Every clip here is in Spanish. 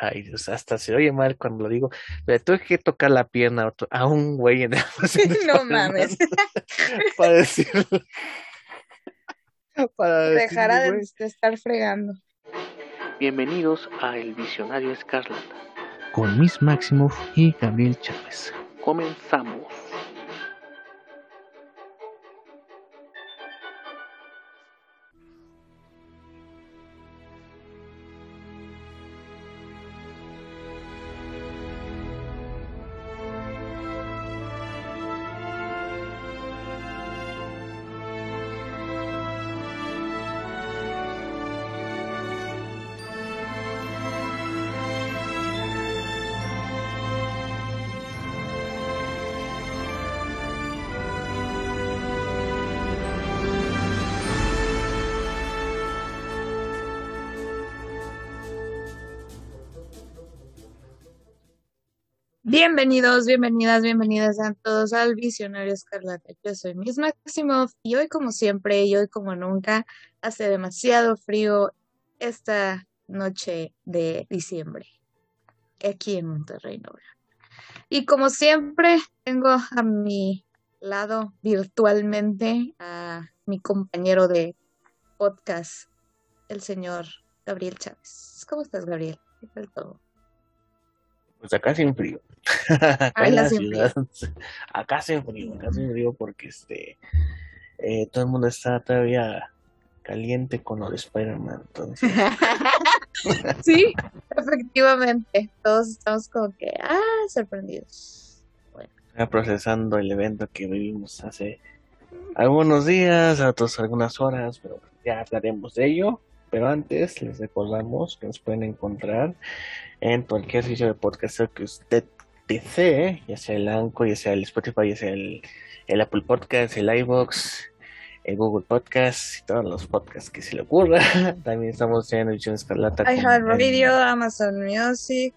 Ay, Dios, hasta se oye mal cuando lo digo. Le tuve que tocar la pierna a otro- a un güey en el No mames. Para decirlo. Para Dejara de, güey. de estar fregando. Bienvenidos a El Visionario Escarlata. Con Miss Maximoff y Gabriel Chávez. Comenzamos. Bienvenidos, bienvenidas, bienvenidas a todos al Visionario Escarlata. Yo soy Miss Maximoff y hoy como siempre y hoy como nunca hace demasiado frío esta noche de diciembre aquí en Monterrey, Nuevo. Y como siempre tengo a mi lado virtualmente a mi compañero de podcast, el señor Gabriel Chávez. ¿Cómo estás, Gabriel? ¿Qué tal todo? Pues acá sin frío. Acá Ay, en la la sin ciudad. Acá sin frío, acá sin frío porque este eh, todo el mundo está todavía caliente con lo de Spider-Man. Entonces, Sí, efectivamente. Todos estamos como que, ah, sorprendidos. Bueno, procesando el evento que vivimos hace algunos días, otros algunas horas, pero ya hablaremos de ello. Pero antes les recordamos que nos pueden encontrar en cualquier sitio de podcast que usted desee, ya sea el Anchor, ya sea el Spotify, ya sea el, el Apple Podcast, el iVoox, el Google Podcast y todos los podcasts que se le ocurra. También estamos en Edición Escarlata iHeartRadio, Amazon Music.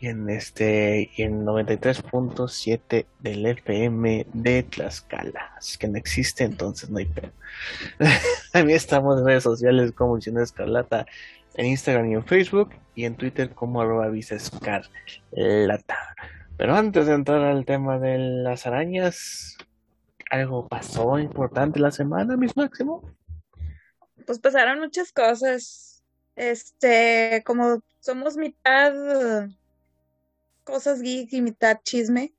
y en este y en 93.7 del FM de Tlaxcala. Así que no existe, entonces no hay pedo. También estamos en redes sociales como Edición Escarlata en Instagram y en Facebook y en Twitter como arroba Visa Escarlata. Pero antes de entrar al tema de las arañas, ¿algo pasó importante la semana, Miss Máximo? Pues pasaron muchas cosas. Este, como somos mitad cosas geek y mitad chisme,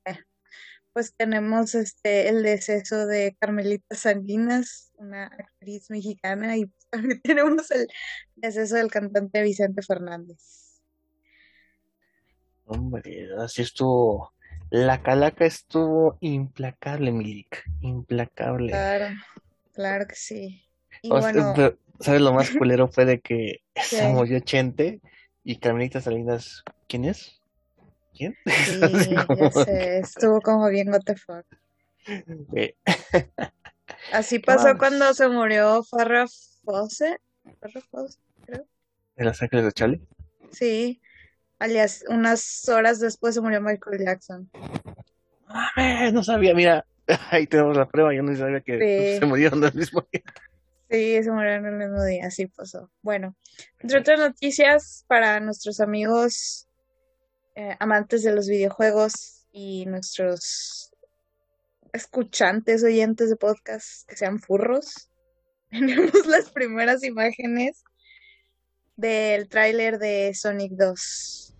pues tenemos este el deceso de Carmelita Salinas, una actriz mexicana, y también tenemos el deceso del cantante Vicente Fernández. Hombre, así estuvo. La calaca estuvo implacable, Milik. Implacable. Claro, claro que sí. Y O sea, bueno, pero, ¿sabes lo más culero fue de que se murió Chente y Carmelita Salinas, ¿quién es? ¿Quién? sí, ya como sé, estuvo como bien what the fuck. Así pasó cuando se murió Farrah Fawcett. Creo. de Los Ángeles de Charlie. Sí, alias, unas horas después se murió Michael Jackson. ¡Mames! No sabía, mira, ahí tenemos la prueba, yo no sabía que Sí. se murieron al mismo tiempo. Sí, se murieron el mismo día, así pasó. Bueno, entre otras noticias para nuestros amigos eh, amantes de los videojuegos y nuestros escuchantes, oyentes de podcast que sean furros, tenemos las primeras imágenes del tráiler de Sonic 2.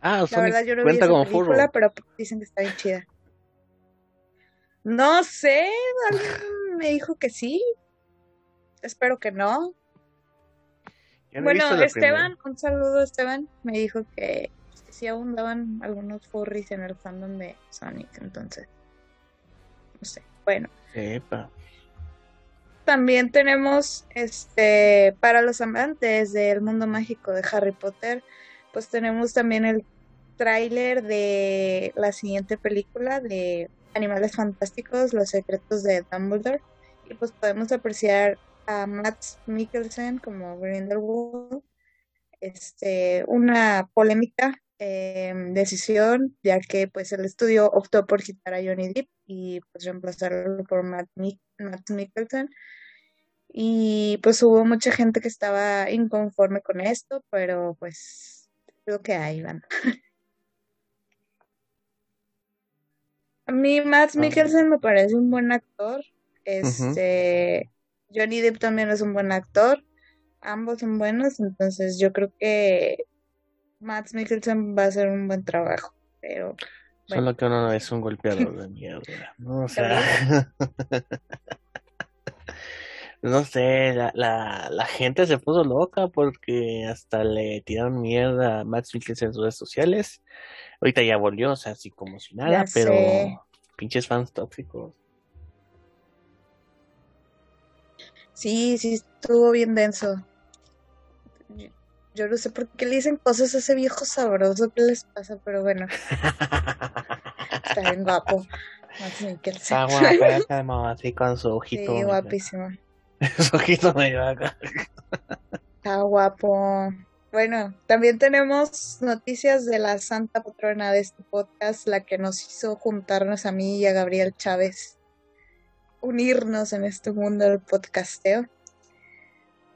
Ah, La Sonic verdad yo no vi cuenta esa como película, furro. pero dicen que está bien chida. No sé, alguien me dijo que sí. Espero que no. Bueno, Esteban, un saludo Esteban, me dijo que, sí abundaban algunos furries en el fandom de Sonic, entonces, no sé. Bueno, primera. También tenemos, este, para los amantes del mundo mágico de Harry Potter, pues tenemos también el tráiler de la siguiente película de Animales Fantásticos, Los Secretos de Dumbledore, y pues podemos apreciar a Matt Mikkelsen como Grindelwald, este, una polémica eh, decisión, ya que pues el estudio optó por quitar a Johnny Depp y pues reemplazarlo por Matt, Matt Mikkelsen. Y pues hubo mucha gente que estaba inconforme con esto, pero pues lo que hay, van. A mí Matt Mikkelsen me parece un buen actor. Este, Johnny Depp también es un buen actor. Ambos son buenos, entonces yo creo que Matt Mikkelsen va a hacer un buen trabajo, pero Solo que uno es un golpeador de mierda. No, o sea, no sé, la, la, la, gente se puso loca porque hasta le tiraron mierda a Matt Mikkelsen en sus redes sociales. Ahorita ya volvió, o sea, así como si nada, pero pinches fans tóxicos. Sí, sí, estuvo bien denso. Yo, no sé por qué le dicen cosas a ese viejo sabroso que les pasa, pero bueno. Está bien guapo. Está guapo, así con su ojito. Sí, guapísimo. su ojito medio acá. Está guapo. Bueno, también tenemos noticias de la santa patrona de este podcast, la que nos hizo juntarnos a mí y a Gabriel Chávez unirnos en este mundo del podcasteo.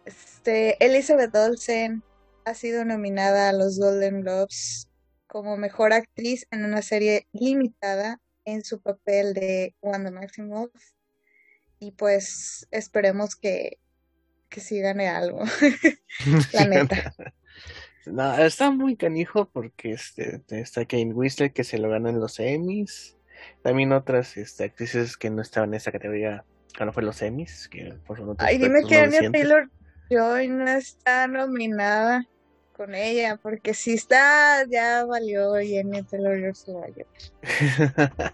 Este, Elizabeth Olsen ha sido nominada a los Golden Globes como mejor actriz en una serie limitada en su papel de Wanda Maximoff. Y pues esperemos que, que sí gane algo. La neta. No, está muy canijo porque este, está Kane Whistler que se lo gana en los Emmys. También otras este, actrices que no estaban en esa categoría cuando fue los Emmys. Que por Ay, dime que Anya Taylor Joy no está nominada con ella, porque si está, ya valió y Anya Taylor se va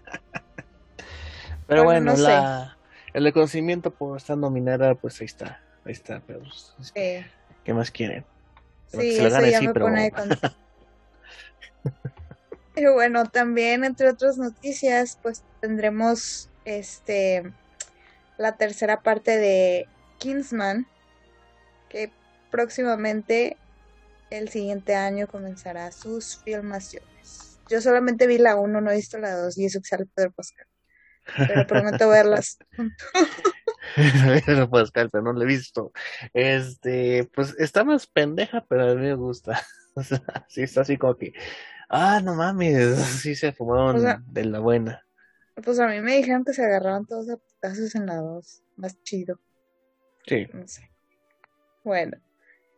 Pero bueno, la, el reconocimiento por estar nominada, pues ahí está. Ahí está, pero pues, ¿qué más quieren? Sí, se eso ya me pero... pone Y bueno, también entre otras noticias, pues tendremos este la tercera parte de Kingsman, que próximamente el siguiente año comenzará sus filmaciones. Yo solamente vi la 1, no he visto la 2 y eso que sale Pedro Pascal. Pero prometo verlas. Pedro Pascal, pero no lo he visto. Este, pues está más pendeja, pero a mí me gusta. O sea, sí está así como que Ah, no mames, sí se fumaron de la buena. Pues a mí me dijeron que se agarraban todos a putazos en la dos. Más chido. Sí. No sé. Bueno.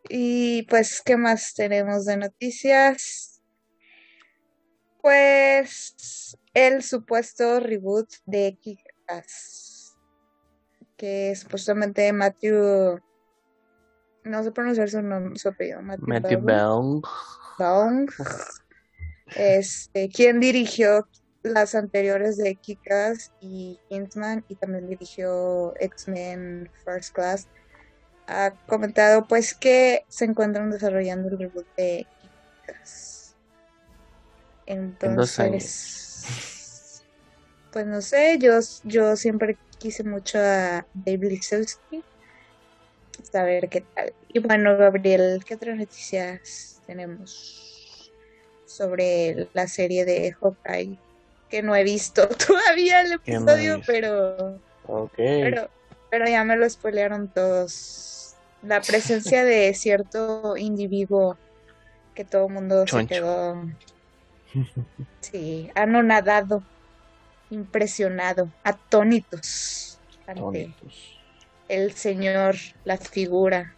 Y pues, ¿qué más tenemos de noticias? Pues el supuesto reboot de Kikas. Que supuestamente Matthew. No sé pronunciar su nombre, su apellido. Matthew, Matthew Bong. Bong. Este, quien dirigió las anteriores de Kikas y Kingsman y también dirigió X-Men First Class, ha comentado pues que se encuentran desarrollando el reboot de Kikas. Entonces, pues no sé, yo, yo siempre quise mucho a Dave Lisowski. Saber qué tal. Y bueno, Gabriel, ¿qué otras noticias tenemos? sobre la serie de Hawkeye, que no he visto todavía el episodio, pero, pero, pero ya me lo spoilearon todos. La presencia de cierto individuo que todo el mundo se quedó, sí, anonadado, impresionado, atónitos ante el señor, la figura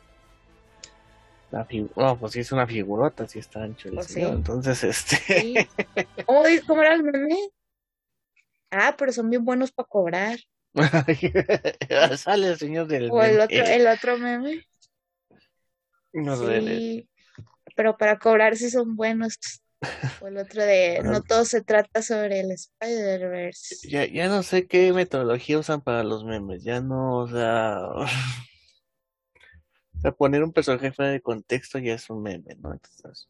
la oh, pues sí es una figurota, sí está ancho el pues Entonces, este. ¿Cómo era el meme? Ah, pero son bien buenos para cobrar. Sale el señor del. O el otro, el otro meme. No sí, pero para cobrar sí son buenos. O el otro de no todo se trata sobre el Spider-Verse. Ya, ya no sé qué metodología usan para los memes. Ya no, o sea. sea, poner un personaje fuera de contexto ya es un meme, ¿no? Entonces,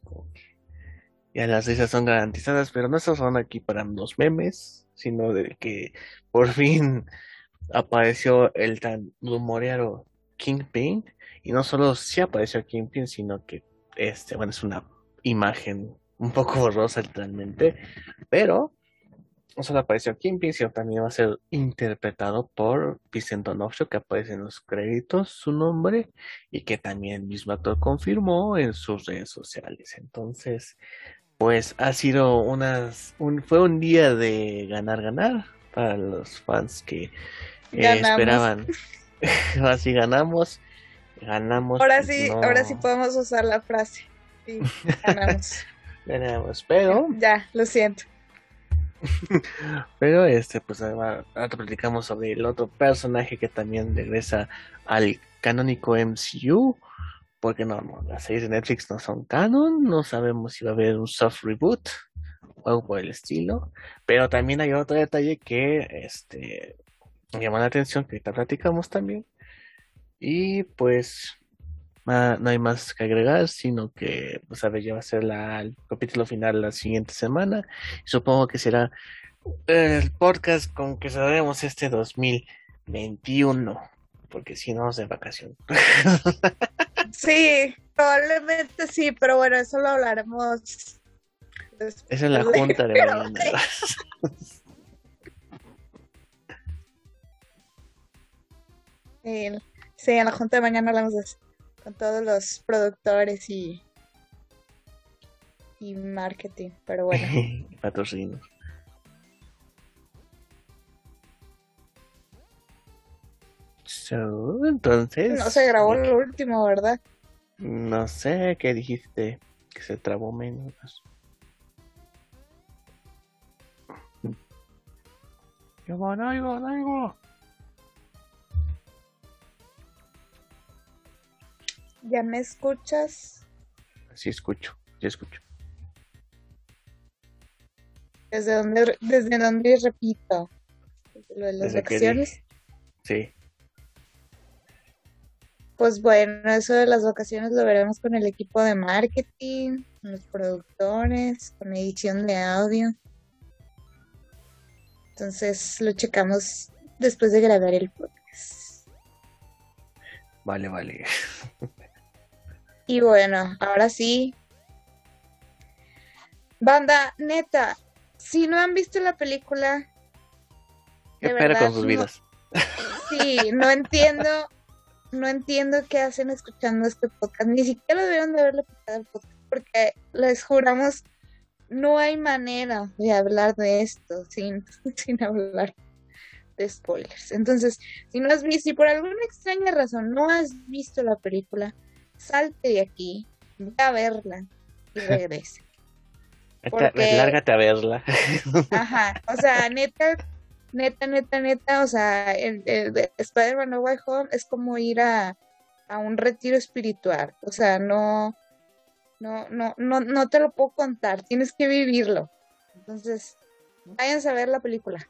ya las risas son garantizadas, pero no son aquí para los memes, sino de que por fin apareció el tan rumoreado Kingpin, y no solo sí apareció Kingpin, sino que este, bueno, es una imagen un poco borrosa literalmente, pero no solo apareció Kingpin, sino también va a ser interpretado por Vincent D'Onofrio, que aparece en los créditos su nombre y que también el mismo actor confirmó en sus redes sociales. Entonces, pues ha sido unas, un, fue un día de ganar, ganar para los fans que eh, esperaban. Así ganamos, ganamos. Ahora sí, ahora sí podemos usar la frase. Sí, ganamos. ganamos, pero. Ya, lo siento. Pero este, pues ahora platicamos sobre el otro personaje que también regresa al canónico MCU. Porque no, no, las series de Netflix no son canon, no sabemos si va a haber un soft reboot o algo por el estilo. Pero también hay otro detalle que este llama la atención, que ahorita platicamos también. Y pues no hay más que agregar, sino que, pues, a ver, ya va a ser la, el capítulo final la siguiente semana. Supongo que será el podcast con que sabremos este 2021, porque si no, de vacación. Sí, probablemente sí, pero bueno, eso lo hablaremos. Esa es la junta de mañana. Sí, sí, en la junta de mañana hablamos de eso con todos los productores y, y marketing, pero bueno. Patrocinos. So, entonces. No se grabó el último, ¿verdad? No sé qué dijiste, que se trabó menos. Yo no oigo, no oigo. ¿Ya me escuchas? Sí, escucho, ya escucho. ¿Desde dónde, desde dónde repito? ¿Desde lo de las vacaciones? Sí. Pues bueno, eso de las vacaciones lo veremos con el equipo de marketing, con los productores, con edición de audio. Entonces lo checamos después de grabar el podcast. Vale, vale. Y bueno, ahora sí. Banda, neta, si no han visto la película. ¿Qué de con sus vidas? sí, no entiendo. No entiendo qué hacen escuchando este podcast. Ni siquiera debieron de haberle el podcast. Porque les juramos, no hay manera de hablar de esto sin, sin hablar de spoilers. Entonces, si no has visto, si por alguna extraña razón no has visto la película, salte de aquí, ve a verla y regrese. Porque... Lárgate a verla. Ajá, o sea, neta, neta, neta, neta, o sea, el, el, Spider-Man No Way Home es como ir a, a un retiro espiritual, o sea, no, no, no, no, no te lo puedo contar, tienes que vivirlo. Entonces, váyanse a ver la película.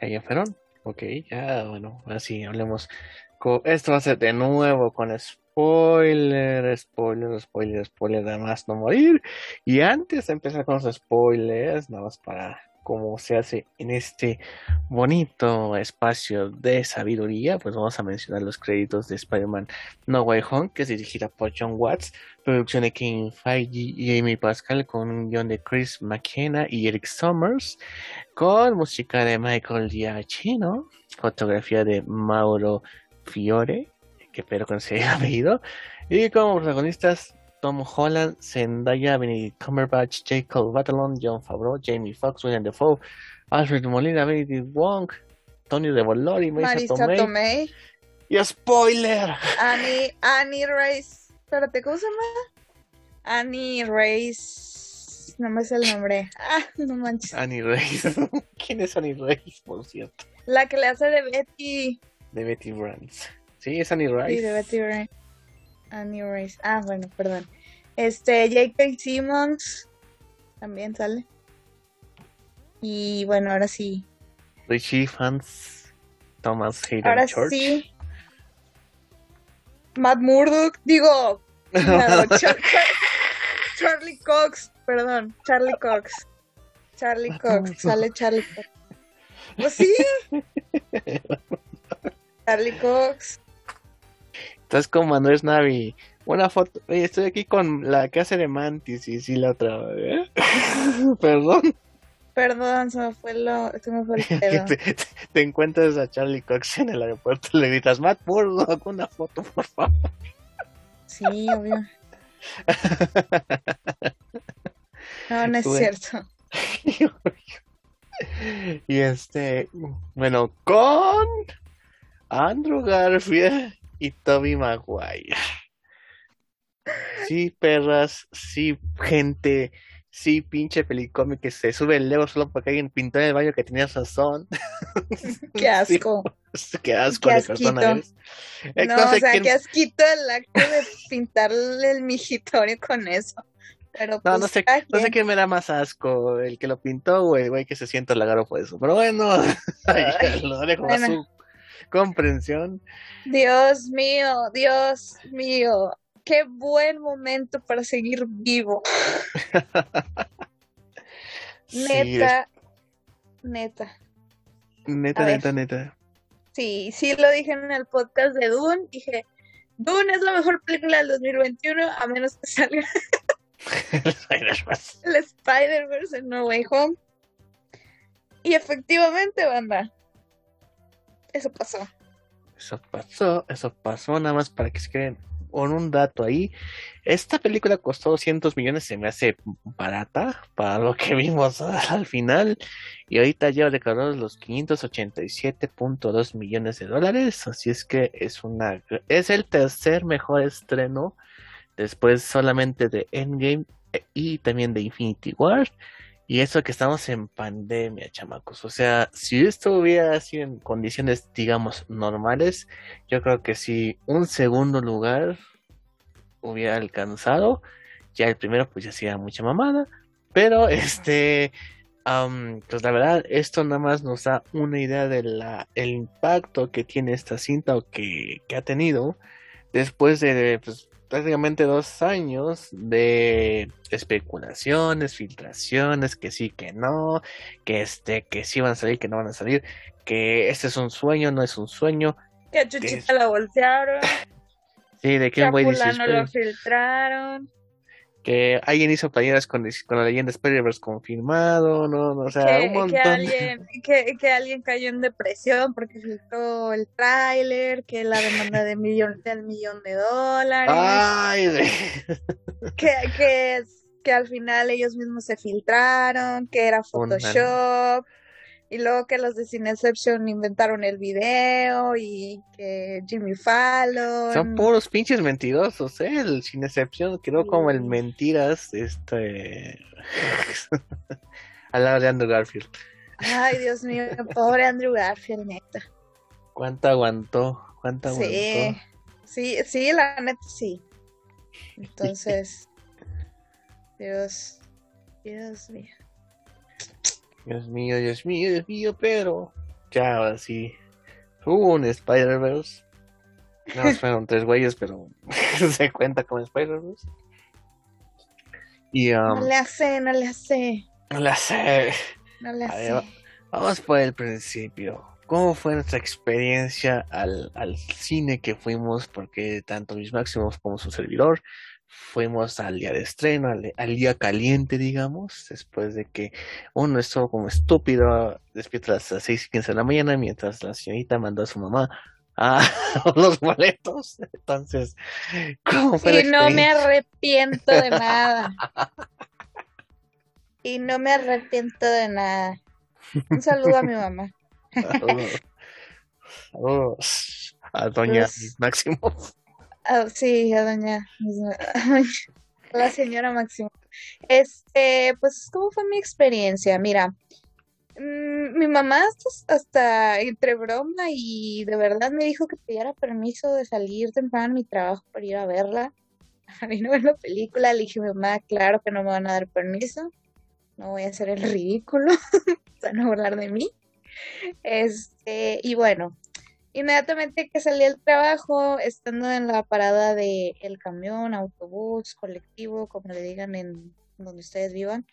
¿Ya fueron? Ok, ya, bueno, así hablemos esto va a ser de nuevo con spoiler, spoiler, spoiler, spoiler, además no morir. Y antes de empezar con los spoilers, nada más para cómo se hace en este bonito espacio de sabiduría, pues vamos a mencionar los créditos de Spider-Man No Way Home, que es dirigida por John Watts, producción de King Feige y Amy Pascal, con un guion de Chris McKenna y Eric Summers, con música de Michael Giacchino, fotografía de Mauro Fiore, que espero se haya apellido, y como protagonistas Tom Holland, Zendaya, Benedict Cumberbatch, Jacob Batalon, John Favreau, Jamie Foxx, William Defoe, Alfred Molina, Benedict Wong, Tony de Bolori, Marisa, Tomei. Y spoiler. Annie, Annie Race. Espérate, ¿cómo se llama? Annie Race. No me sé el nombre. Ah, no manches. Annie Race. ¿Quién es Annie Race, por cierto? La que le hace de Betty de Betty Brands. Sí, es Annie Rice. Sí, de Betty Rice. Annie Rice. Ah, bueno, perdón. Este, J.K. Simmons también sale. Y bueno, ahora sí. Richie Fans, Thomas Hayden Ahora Church. sí. Matt Murdock, digo. Charlie Cox, perdón, Charlie Cox. Charlie Cox, sale Charlie Cox. Pues sí. Charlie Cox. Estás como Andrés Navi. Una foto. Oye, estoy aquí con la hace de Mantis y sí la otra. ¿eh? Perdón. Perdón, se me fue, lo, se me fue el pedo. te, te, encuentras a Charlie Cox en el aeropuerto y le gritas, Matt Murdock, una foto, por favor. Sí, obvio. No, no es cierto. y este, bueno, con Andrew Garfield y Toby Maguire. Sí, perras, sí, gente, sí, pinche pelicómic que se sube el Lego solo porque alguien pintó en el baño que tenía razón. Qué asco. qué asco qué de persona No, o sea, qué asquito el acto de pintarle el mijitorio con eso. Pero no, pues, no sé, no sé quién me da más asco, el que lo pintó o el güey que se siente halagado por eso. Pero bueno, lo dejo a su comprensión. Dios mío, Dios mío, qué buen momento para seguir vivo. neta, neta. Neta, neta, neta. Sí, sí lo dije en el podcast de Dune, dije, Dune es la mejor película del 2021, a menos que salga el Spider-Verse en No Way Home. Y efectivamente, banda, eso pasó. Eso pasó, eso pasó, nada más para que se queden con un dato ahí. Esta película costó 200 millones, se me hace barata para lo que vimos al final. Y ahorita lleva declarados los 587.2 millones de dólares. Así es que es una es el tercer mejor estreno después solamente de Endgame eh, y también de Infinity War. Y eso que estamos en pandemia, chamacos. O sea, si esto hubiera sido en condiciones, digamos, normales, yo creo que si un segundo lugar hubiera alcanzado, ya el primero pues ya sería mucha mamada. Pero este, pues la verdad, esto nada más nos da una idea del impacto que tiene esta cinta o que, que ha tenido después de pues, prácticamente dos años de especulaciones, filtraciones, que sí, que no, que este, que sí van a salir, que no van a salir, que este es un sueño, no es un sueño. Que a Chuchita la voltearon. Sí, de que, un güey dice. lo filtraron que alguien hizo playeras con, con la leyenda Spider-Verse confirmado, ¿no? O sea, que, un montón. Que alguien, que, que, alguien cayó en depresión porque filtró el tráiler, que la demanda de millón, del millón de dólares. Ay, que, que, que al final ellos mismos se filtraron, que era Photoshop. Y luego que los de Cineception inventaron el video y que Jimmy Fallon. Son puros pinches mentirosos, ¿eh? El Cineception quedó como el mentiras, este. al lado de Andrew Garfield. Ay, Dios mío, pobre Andrew Garfield, neta. ¿Cuánto aguantó? ¿Cuánto aguantó? Sí, sí, sí, la neta sí. Entonces, Dios, Dios mío. Dios mío, Dios mío, Dios mío, pero ya ahora sí hubo un Spider-Verse. No fueron tres güeyes, pero se cuenta como Spider-Verse. Y, um, no le hace, no le hace. No le hace. No le hace. vamos por el principio. ¿Cómo fue nuestra experiencia al, al cine que fuimos? Porque tanto mis máximos como su servidor fuimos al día de estreno, al, día caliente, digamos, después de que uno estuvo como estúpido despierto a las 6 y 15 de la mañana, mientras la señorita mandó a su mamá a los boletos. Entonces, ¿cómo fue? Y no me arrepiento de nada. y no me arrepiento de nada. Un saludo a mi mamá. Saludos, a doña Máximo. Ah, sí, a doña. la señora Máximo. Este, pues, ¿cómo fue mi experiencia? Mira, mm, mi mamá hasta, entre broma y de verdad me dijo que pidiera permiso de salir temprano a mi trabajo para ir a verla. A mí no ver la película. Le dije, mamá, claro que no me van a dar permiso. No voy a hacer el ridículo. Van a hablar de mí. Este, y bueno, Inmediatamente que salí del trabajo, estando en la parada del el camión, autobús, colectivo, como le digan en donde ustedes vivan,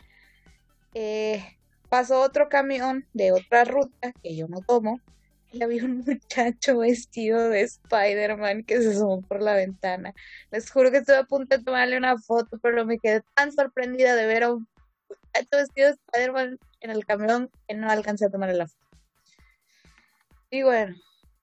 eh, pasó otro camión de otra ruta que yo no tomo y había un muchacho vestido de Spider-Man que se asomó por la ventana. Les juro que estuve a punto de tomarle una foto, pero me quedé tan sorprendida de ver a un muchacho vestido de Spider-Man en el camión que no alcancé a tomar la foto. Y bueno,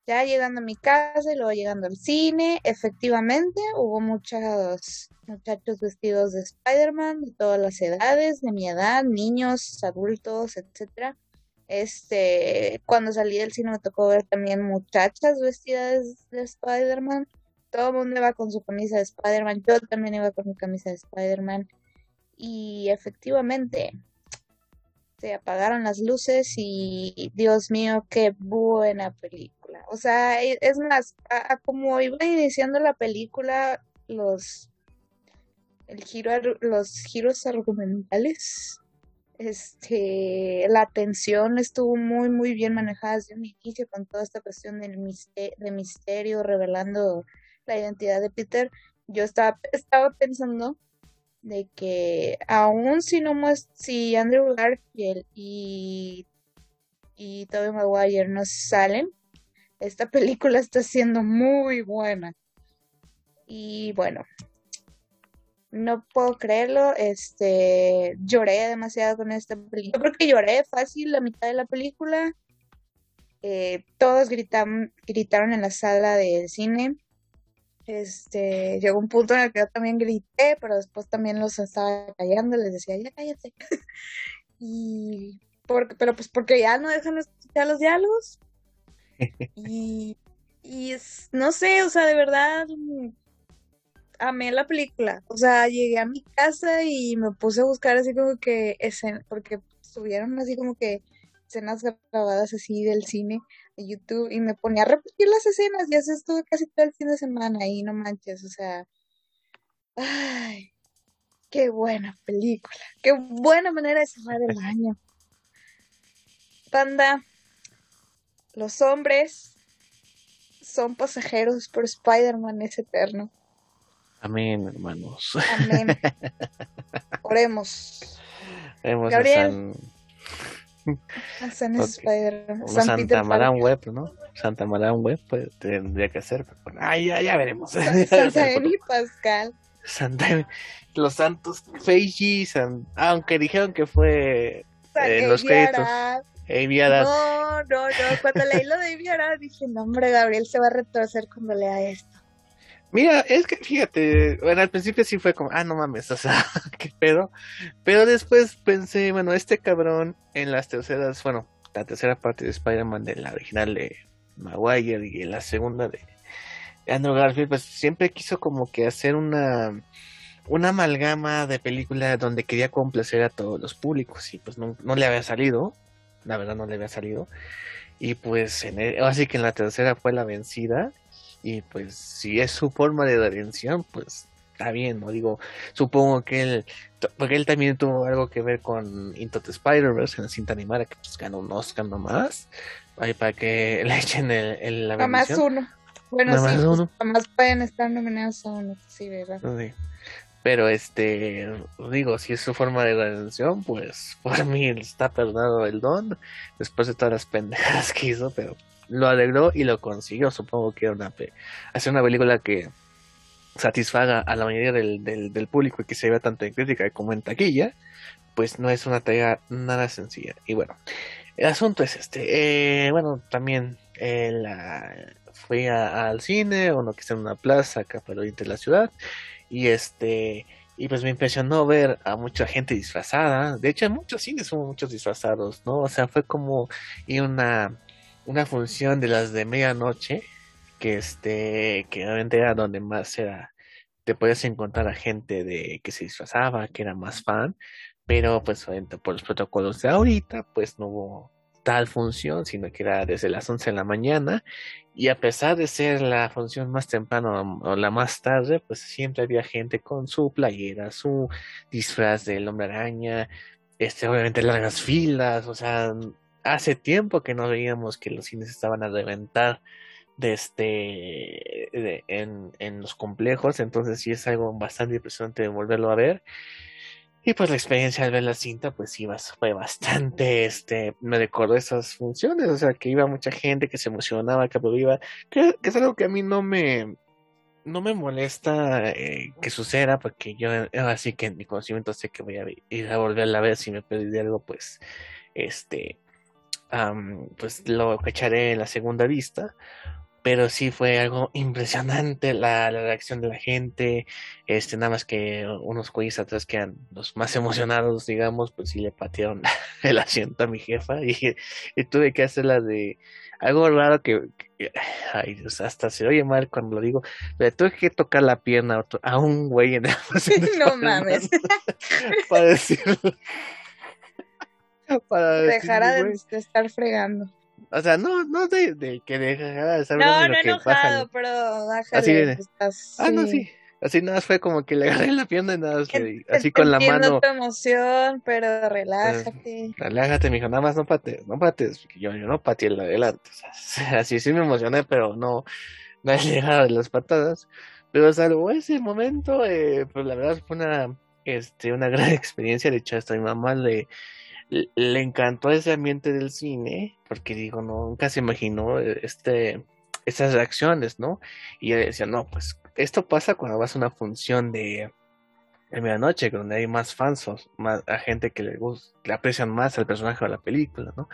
ya llegando a mi casa y luego llegando al cine, efectivamente hubo muchos muchachos vestidos de Spider-Man de todas las edades, de mi edad, niños, adultos, etcétera. Este, cuando salí del cine me tocó ver también muchachas vestidas de Spider-Man. Todo el mundo iba con su camisa de Spider-Man. Yo también iba con mi camisa de Spider-Man. Y efectivamente, se apagaron las luces y Dios mío, qué buena película. O sea, e, es más, como iba iniciando la película, los el giro, los giros argumentales este, la atención estuvo muy, muy bien manejada desde un inicio con toda esta cuestión de misterio revelando la identidad de Peter. Yo estaba, estaba pensando de que aún si no si Andrew Garfield y, y Tobey Maguire no salen, esta película está siendo muy buena. Y bueno, no puedo creerlo, este, lloré demasiado con esta película. Yo creo que lloré fácil la mitad de la película. Eh, todos gritaron, gritaron en la sala de cine. Este, llegó un punto en el que yo también grité, pero después también los estaba callando, les decía, ya cállate. y porque, pero pues porque ya no dejan escuchar los diálogos. Y, y no sé, o sea, de verdad, amé la película. O sea, llegué a mi casa y me puse a buscar así como que escenas, porque subieron así como que escenas grabadas así del cine de YouTube y me ponía a repetir las escenas y así estuve casi todo el fin de semana y no manches, o sea, ay, qué buena película, qué buena manera de cerrar el año. Panda, los hombres son pasajeros, pero Spider-Man es eterno. Amén, hermanos. Amén. Oremos. Oremos Gabriel. a San, a San, Santa Marán Web, ¿no? Santa Marán Web pues, tendría que ser. Ah, ya, ya veremos. Santa Emi Pascal. Santa Los santos Feiji, aunque dijeron que fue en los créditos. No, no, no. Cuando leí lo de Aviara dije, no, hombre, Gabriel se va a retorcer cuando lea esto. Mira, es que fíjate, bueno, al principio sí fue como, ah, no mames, o sea, qué pedo. Pero después pensé, bueno, este cabrón en las terceras, bueno, la tercera parte de Spider-Man de la original de Maguire y en la segunda de Andrew Garfield, pues siempre quiso como que hacer una, una amalgama de película donde quería complacer a todos los públicos y pues no, no le había salido, la verdad no le había salido. Y pues en así que en la tercera fue la vencida y pues si es su forma de redención, pues está bien, ¿no? Digo, supongo que él, porque él también tuvo algo que ver con Into the Spider-Verse, en la cinta animada, que pues ganó un Oscar nomás, ahí para que le echen el, el la Nomás uno. Bueno, sí, uno. Pues, pueden estar nominados a uno, sí, ¿verdad? Sí. Pero este, digo, si es su forma de redención, pues por mí está perdonado el don, después de todas las pendejadas que hizo, pero lo arregló y lo consiguió. Supongo que era una hacer una película que satisfaga a la mayoría del, del, público y que se vea tanto en crítica como en taquilla, pues no es una tarea nada sencilla. Y bueno, el asunto es este. Eh, bueno, también eh, fui al cine, uno que está en una plaza acá para el de la ciudad, y este. Y pues me impresionó ver a mucha gente disfrazada. De hecho, en muchos cines hubo muchos disfrazados, ¿no? O sea, fue como y una una función de las de medianoche, que este, que obviamente era donde más era, te podías encontrar a gente de que se disfrazaba, que era más fan, pero pues por los protocolos de ahorita, pues no hubo tal función, sino que era desde las 11 de la mañana, y a pesar de ser la función más temprano o la más tarde, pues siempre había gente con su playera, su disfraz del hombre araña, este, obviamente largas filas, o sea, hace tiempo que no veíamos que los cines estaban a reventar de este en, en, los complejos entonces sí es algo bastante impresionante de volverlo a ver y pues la experiencia al ver la cinta pues sí fue bastante este me recordó esas funciones o sea que iba mucha gente que se emocionaba que iba que, que es algo que a mí no me no me molesta eh, que suceda porque yo así que en mi conocimiento sé que voy a ir a volver a ver si me perdí algo pues este pues lo echaré en la segunda vista pero sí fue algo impresionante la, reacción de la gente, este, nada más que unos cuellos atrás que eran los más emocionados, digamos, pues sí le patearon el asiento a mi jefa y, tuve que hacer la de algo raro que, ay Dios, hasta se oye mal cuando lo digo, le tuve que tocar la pierna a un güey en el No mames. para decirlo. Para Dejara de estar fregando. O sea, no, no de, de que de No, no enojado, pero así de, Ah, no, sí. Así nada más fue como que le agarré la pierna y nada más así con la mano. tu emoción, pero relájate. Relájate, mijo, nada más no pates, no pates, porque yo, yo no pateé el adelante. O sea, así sí me emocioné, pero no, no he llegado de las patadas. Pero salvo ese momento, eh, pues la verdad fue una, este, una gran experiencia. De hecho, hasta mi mamá le, le encantó ese ambiente del cine, porque digo, no, nunca se imaginó eh, este, estas reacciones, ¿no? Y ella decía, no, pues esto pasa cuando vas a una función de, de medianoche, donde hay más fans, más a gente que le gusta, le aprecian más al personaje de la película, ¿no?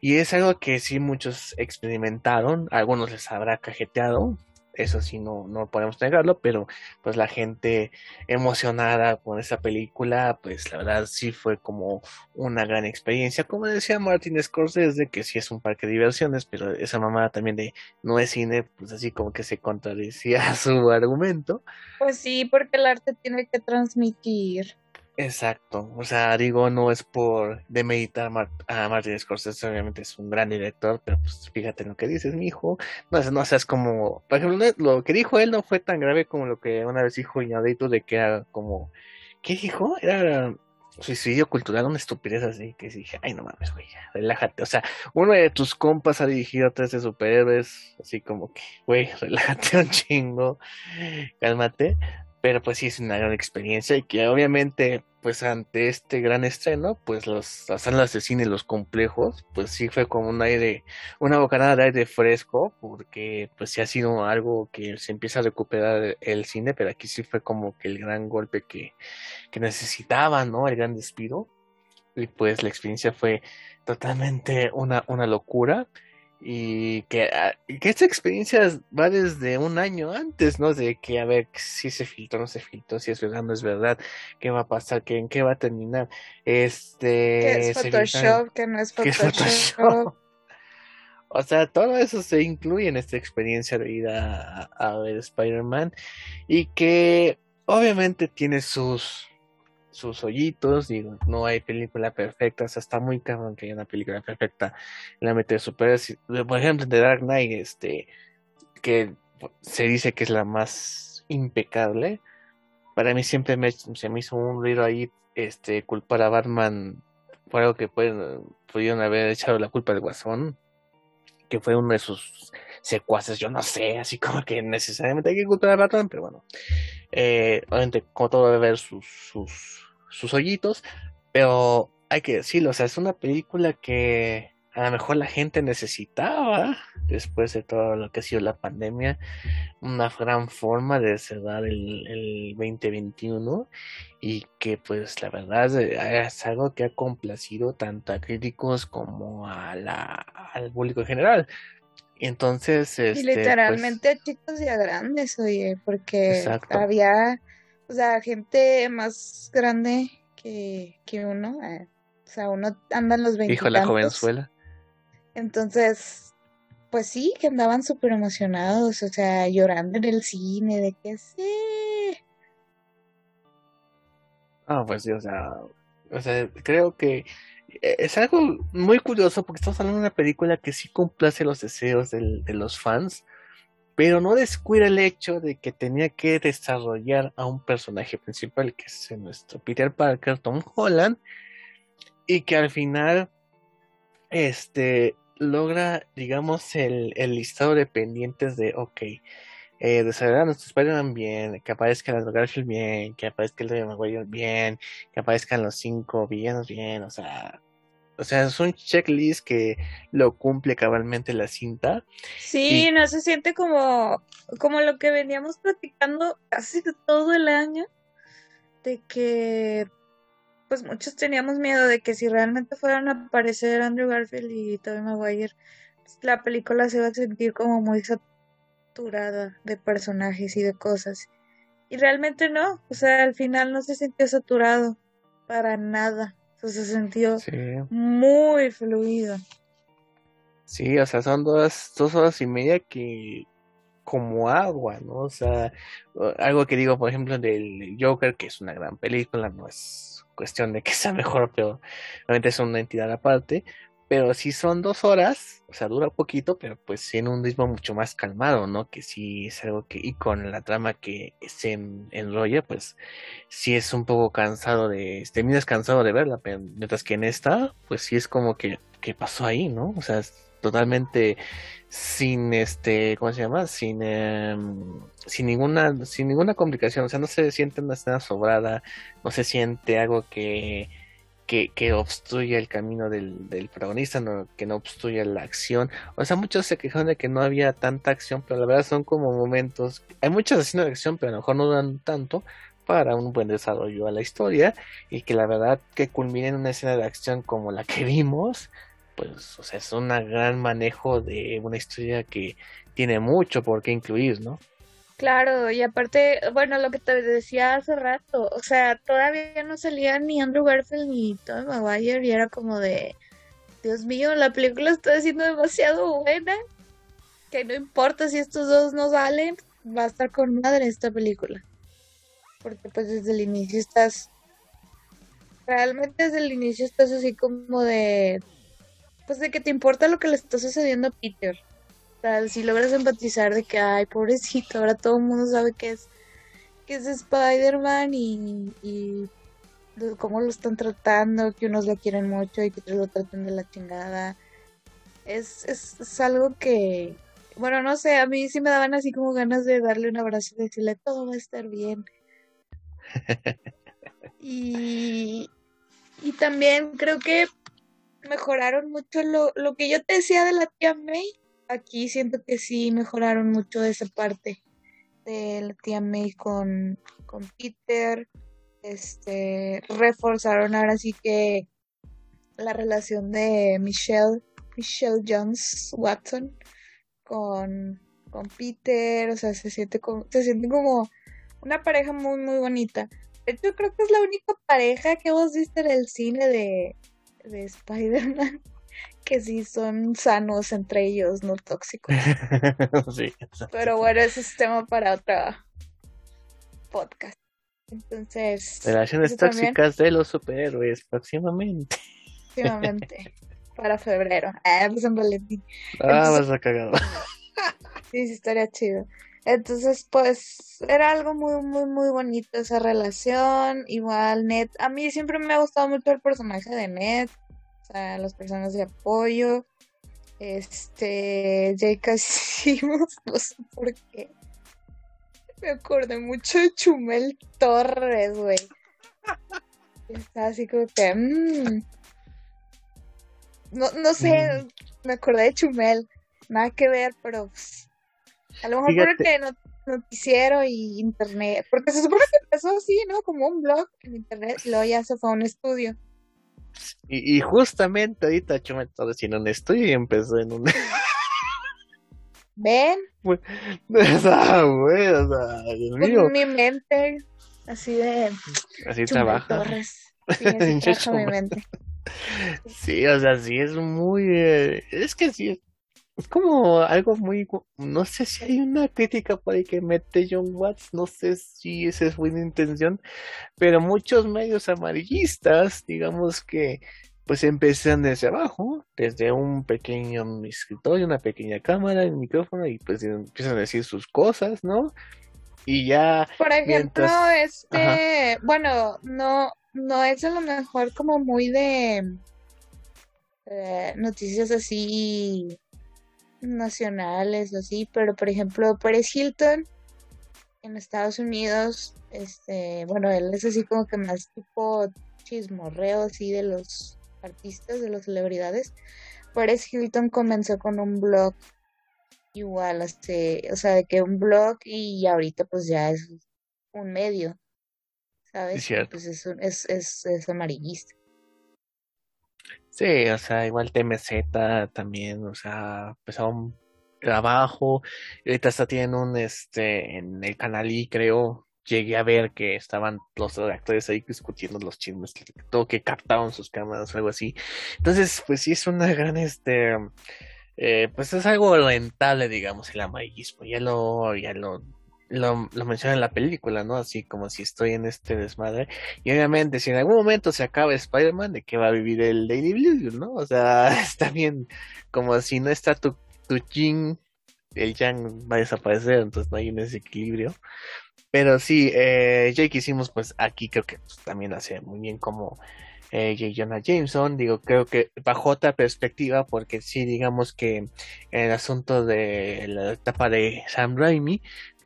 Y es algo que sí muchos experimentaron, algunos les habrá cajeteado, eso sí no, no podemos negarlo, pero pues la gente emocionada con esa película, pues la verdad sí fue como una gran experiencia. Como decía Martin Scorsese, que sí es un parque de diversiones, pero esa mamá también de no es cine, pues así como que se contradecía su argumento. Pues sí, porque el arte tiene que transmitir. Exacto, o sea, digo, no es por demeditar a Martin Scorsese, obviamente es un gran director, pero pues fíjate lo que dices, mi hijo, no, no seas como, por ejemplo, lo que dijo él no fue tan grave como lo que una vez dijo Iñadito de que era como, ¿qué dijo? Era suicidio cultural, una estupidez así, que dije, ay no mames, güey, relájate, o sea, uno de tus compas ha dirigido tres de superhéroes, así como que, güey, relájate un chingo, cálmate, pero pues sí es una gran experiencia y que obviamente pues ante este gran estreno pues las salas de cine los complejos pues sí fue como un aire una bocanada de aire fresco porque pues sí ha sido algo que se empieza a recuperar el cine pero aquí sí fue como que el gran golpe que, que necesitaba no el gran despido. Y pues la experiencia fue totalmente una, una locura y que, ah, que esta experiencia va desde un año antes, ¿no? De que a ver si se filtró, no se filtró, si es verdad, no es verdad, qué va a pasar, qué, en qué va a terminar. Este. ¿Qué es Photoshop? ¿Qué no es Photoshop? O sea, todo eso se incluye en esta experiencia de ir a, a ver Spider-Man y que obviamente tiene sus sus hoyitos, digo, no hay película perfecta, o sea, está muy cabrón que haya una película perfecta en la mente de superhéroes. Por ejemplo, de Dark Knight, este, que se dice que es la más impecable, para mí siempre me, se me hizo un ruido ahí, este, culpar a Batman por algo que pueden, pudieron haber echado la culpa al Guasón, que fue uno de sus secuaces, yo no sé, así como que necesariamente hay que culpar a Batman, pero bueno, eh, obviamente como todo debe haber sus, sus sus hoyitos, pero hay que decirlo, o sea, es una película que a lo mejor la gente necesitaba después de todo lo que ha sido la pandemia, una gran forma de cerrar el, el 2021 y que pues la verdad es algo que ha complacido tanto a críticos como a la, al público en general. Entonces, este, y literalmente a chicos y a grandes, oye, porque había o sea, gente más grande que, que uno. Eh, o sea, uno anda en los 20 Hijo la jovenzuela. Entonces, pues sí, que andaban súper emocionados, o sea, llorando en el cine, de que sí. Ah, pues sí, o sea, o sea, creo que es algo muy curioso porque estamos hablando de una película que sí complace los deseos de los fans, pero no descuida el hecho de que tenía que desarrollar a un personaje principal, que es nuestro Peter Parker, Tom Holland, y que al final este, logra, digamos, el, el listado de pendientes de, ok, eh, desarrollar a nuestro Spider-Man bien, que aparezca el Garfield bien, que aparezca el de Maguire bien, que aparezcan los cinco villanos bien, o sea, O sea, es un checklist que lo cumple cabalmente la cinta. Sí, no se siente como, como lo que veníamos platicando casi todo el año, de que pues muchos teníamos miedo de que si realmente fueran a aparecer Andrew Garfield y Tobey Maguire, pues, la película se iba a sentir como muy saturada de personajes y de cosas. Y realmente no, o sea, al final no se sintió saturado para nada se sintió muy fluido. Sí, o sea, son dos, dos horas y media que como agua, ¿no? O sea, algo que digo, por ejemplo, del Joker, que es una gran película, no es cuestión de que sea mejor o peor, realmente es una entidad aparte, pero si son dos horas, o sea, dura poquito, pero pues tiene un ritmo mucho más calmado, ¿no? Que sí es algo que, y con la trama que se enrolla, pues sí es un poco cansado de, terminas cansado de verla, pero mientras que en esta, pues sí es como que, ¿qué pasó ahí, no? O sea, es totalmente sin este, ¿cómo se llama? Sin, em, sin ninguna, sin ninguna complicación, o sea, no se siente una escena sobrada, no se siente algo que que, que obstruya el camino del, protagonista, no, que no obstruya la acción. O sea, muchos se quejaron de que no había tanta acción, pero la verdad son como momentos. Hay muchas escenas de acción, pero a lo mejor no dan tanto para un buen desarrollo a la historia y que la verdad que culmine en una escena de acción como la que vimos, pues, o sea, es un gran manejo de una historia que tiene mucho por qué incluir, ¿no? Claro, y aparte, bueno, lo que te decía hace rato, o sea, todavía no salía ni Andrew Garfield ni Tom Maguire y era como de, Dios mío, la película está siendo demasiado buena, que no importa si estos dos no salen, va a estar con madre esta película. Porque pues desde el inicio estás, realmente desde el inicio estás así como de, pues de que te importa lo que le está sucediendo a Peter si logras empatizar de que, ay, pobrecito, ahora todo el mundo sabe que es, que es Spider-Man y, y cómo lo están tratando, que unos lo quieren mucho y que otros lo tratan de la chingada. Es, es, es, algo que, bueno, no sé, a mí sí me daban así como ganas de darle un abrazo y decirle, todo va a estar bien. y, y también creo que mejoraron mucho lo, lo que yo te decía de la tía May aquí siento que sí mejoraron mucho esa parte de la tía May con, con Peter. Este, reforzaron ahora sí que la relación de Michelle, Michelle Jones Watson con, con Peter, o sea, se siente como, se siente como una pareja muy muy bonita. De hecho, creo que es la única pareja que vos viste en el cine de, de Spider-Man que sí son sanos entre ellos, no tóxicos. sí, Pero bueno, ese es tema para otro podcast. Entonces. Relaciones tóxicas de los superhéroes próximamente. Próximamente. para febrero. Ah, pues en Valentín. Ah, vas a cagar. sí, sí, estaría chido. Entonces, pues, era algo muy, muy, muy bonito esa relación. Igual, Ned. A mí siempre me ha gustado mucho el personaje de Ned a las personas de apoyo. Este, J.K. Simmons, no sé por qué. Me acordé mucho de Chumel Torres, güey. Está así como que. Mmm. No, no sé, mm. me acordé de Chumel. Nada que ver, pero. Pues, a lo mejor porque no, noticiero y internet. Porque se supone que empezó así, ¿no? Como un blog en internet y luego ya se fue a un estudio. Y, justamente ahorita yo me estaba diciendo un estudio y empezó en un. ¿Ven? o sea, güey, o sea, Dios mío. mi mente, así de. Así trabaja. Sí, así trabaja mi mente. Sí, o sea, sí es muy. Eh, es que sí, es como algo muy. No sé si hay una crítica por ahí que mete John Watts, no sé si esa es buena intención, pero muchos medios amarillistas, digamos que pues empiezan desde abajo, desde un pequeño escritorio, una pequeña cámara, un micrófono, y pues empiezan a decir sus cosas, ¿no? Y ya. Por ejemplo, este. Bueno, no, no es a lo mejor como muy de. Eh, noticias así nacionales o así, pero por ejemplo, Paris Hilton en Estados Unidos, este, bueno, él es así como que más tipo chismorreo así de los artistas, de las celebridades. Paris Hilton comenzó con un blog igual, este, o sea, de que un blog y ahorita pues ya es un medio, ¿sabes? Pues es, es, es, es amarillista. Sí, o sea, igual TMZ también, o sea, empezó un trabajo, ahorita está tienen un, este, en el canal y creo, llegué a ver que estaban los actores ahí discutiendo los chismes, todo que captaban sus cámaras o algo así. Entonces, pues sí es una gran, este, eh, pues es algo rentable, digamos, el amarillismo. Ya lo, ya lo, lo, lo menciona en la película, ¿no? Así como si estoy en este desmadre. Y obviamente, si en algún momento se acaba Spider-Man, ¿de qué va a vivir el Daily Blue, no? O sea, está bien, como si no está tu, tu Jin, el Yang va a desaparecer, entonces no hay un desequilibrio. Pero sí, eh, ya hicimos, pues aquí creo que pues, también hace muy bien como eh, Jonah Jameson, digo, creo que bajo otra perspectiva, porque sí, digamos que el asunto de la etapa de Sam Raimi,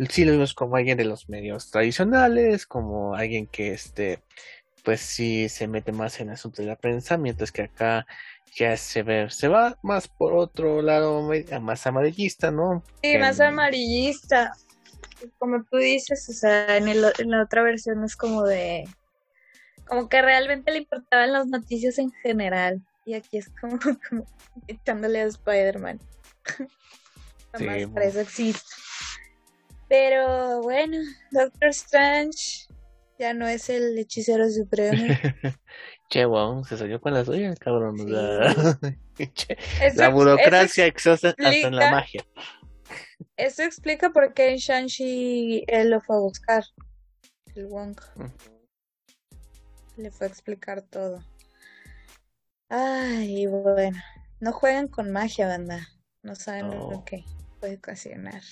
sí lo vimos como alguien de los medios tradicionales, como alguien que este, pues sí se mete más en el asunto de la prensa, mientras que acá ya se ve, se va más por otro lado, más amarillista, ¿no? Sí, más amarillista como tú dices, o sea, en, el, en la otra versión es como de, como que realmente le importaban las noticias en general. Y aquí es como, echándole a Spider-Man. Jamás para eso existe. Pero bueno, Doctor Strange ya no es el hechicero supremo. che, wow, se salió con la suya, cabrón. la burocracia exhausta hasta en la magia. Eso explica por qué en Shang-Chi él lo fue a buscar. El Wong. Mm. Le fue a explicar todo. Ay, bueno. No jueguen con magia, banda. No saben lo que puede ocasionar.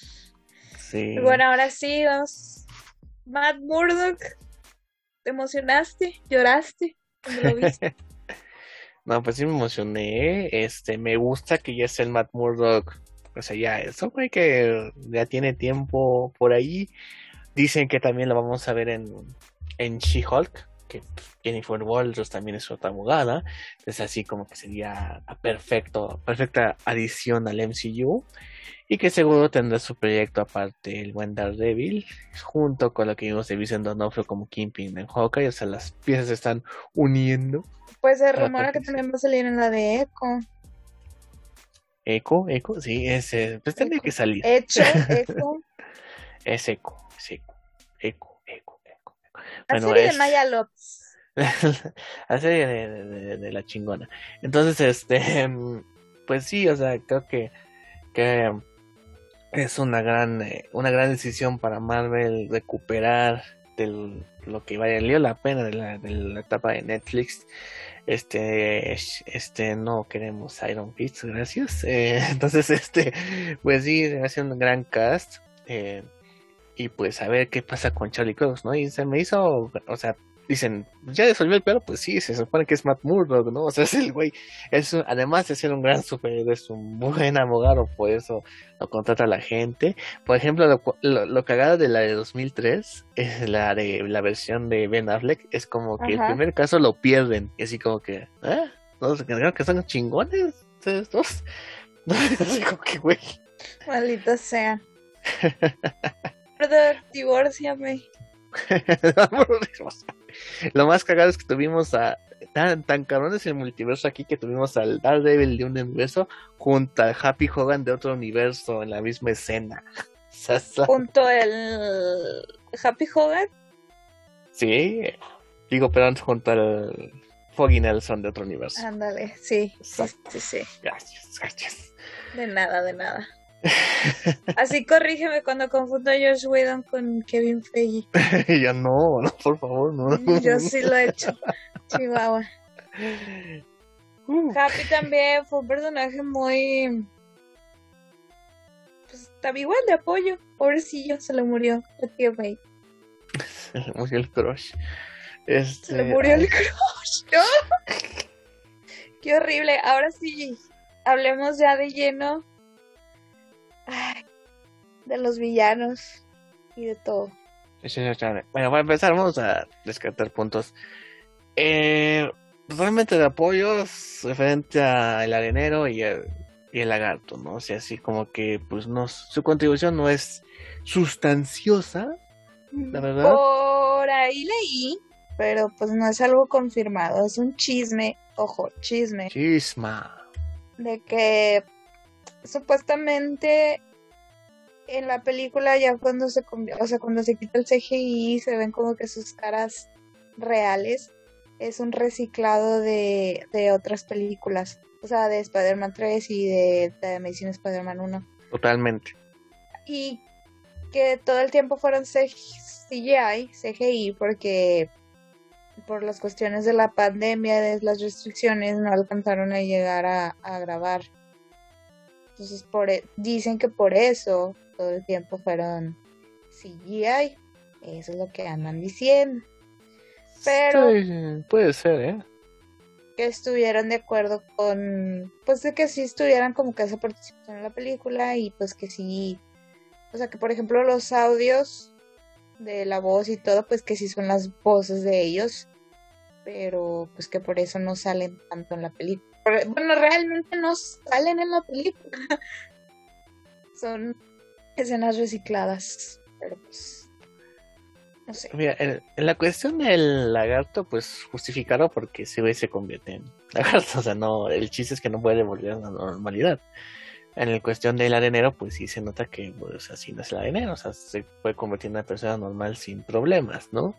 Sí. bueno, ahora sí, vamos. Matt Murdock. ¿Te emocionaste? ¿Lloraste? lo viste? no, pues sí me emocioné. Este, me gusta que ya sea el Matt Murdock o sea, ya eso fue que ya tiene tiempo por ahí. Dicen que también lo vamos a ver en, en She-Hulk, que Jennifer Walters también es otra abogada. Es así como que sería perfecto, perfecta adición al MCU. Y que seguro tendrá su proyecto aparte el buen Daredevil, junto con lo que vimos de Vincent D'Onofrio como Kingpin en Hawkeye. O sea, las piezas se están uniendo. Pues se rumora que también va a salir en la de Echo. Eco, Eco, sí, ese, pues tendría que salir. Hecho, Eco. es Eco, es Eco, Eco, Bueno, serie de Maya López. la serie de, la chingona. Entonces, este, pues sí, o sea, creo que, que es una gran, eh, una gran decisión para Marvel recuperar del, lo que valió la pena de la, de la etapa de Netflix este, este, no queremos Iron Fist, gracias. Eh, entonces, este, pues sí, hace un gran cast. Eh, y pues a ver qué pasa con Charlie Cox, ¿no? Y se me hizo, o sea, dicen, ya resolvió el pedo, pues sí, se supone que es Matt Murdock, ¿no? O sea, es el güey, es además de ser un gran superhéroe, es un buen abogado, por eso lo contrata la gente. Por ejemplo, lo, lo, cagado de la de 2003 es la de la versión de Ben Affleck, es como que el primer caso lo pierden, y así como que, ¿eh? ¿Todos creo que son chingones? Estos. así como que, güey. Maldito sea. Perdón, divórciame. Lo más cagado es que tuvimos a. Tan, tan cabrón es el multiverso aquí que tuvimos al Daredevil de un universo junto al Happy Hogan de otro universo en la misma escena. junto al Happy Hogan. Sí, digo, pero junto al Foggy Nelson de otro universo. Ándale, sí, sí, sí. Gracias, gracias. De nada, de nada. Así corrígeme cuando confundo a Josh Whedon con Kevin Feige. ya no, no, por favor, no. Yo sí lo he hecho. Chihuahua. Uh. Happy también fue un personaje muy. Pues estaba igual de apoyo. Pobrecillo, se le murió a tío May. Se le murió el crush. Este... Se le murió el crush. Qué horrible. Ahora sí, hablemos ya de lleno de los villanos y de todo. Bueno, para empezar, vamos a descartar puntos. Eh, realmente de apoyos referente a el arenero y el, y el lagarto, ¿no? O sea, así como que pues no su contribución no es sustanciosa, la verdad. Por ahí leí, pero pues no es algo confirmado, es un chisme, ojo, chisme. Chisma. De que supuestamente en la película ya cuando se o sea, cuando se quita el CGI se ven como que sus caras reales es un reciclado de, de otras películas, o sea, de Spider-Man 3 y de, de Amazing Spider-Man 1. Totalmente. Y que todo el tiempo fueron CGI, CGI, porque por las cuestiones de la pandemia, de las restricciones, no alcanzaron a llegar a, a grabar. Entonces por, e, dicen que por eso todo el tiempo fueron CGI. Eso es lo que andan diciendo. Pero. puede ser, ¿eh? Que estuvieron de acuerdo con. Pues de que sí estuvieran como que esa participación en la película y pues que sí. O sea, que por ejemplo los audios de la voz y todo, pues que sí son las voces de ellos. Pero pues que por eso no salen tanto en la película. Bueno, realmente no salen en la película. son escenas recicladas. Pero pues no sé. Mira, en, la cuestión del lagarto, pues justificarlo porque si ve se convierte en lagarto. O sea, no, el chiste es que no puede volver a la normalidad. En la cuestión del arenero, pues sí se nota que, pues así no es el arenero, o sea, se puede convertir en una persona normal sin problemas, ¿no?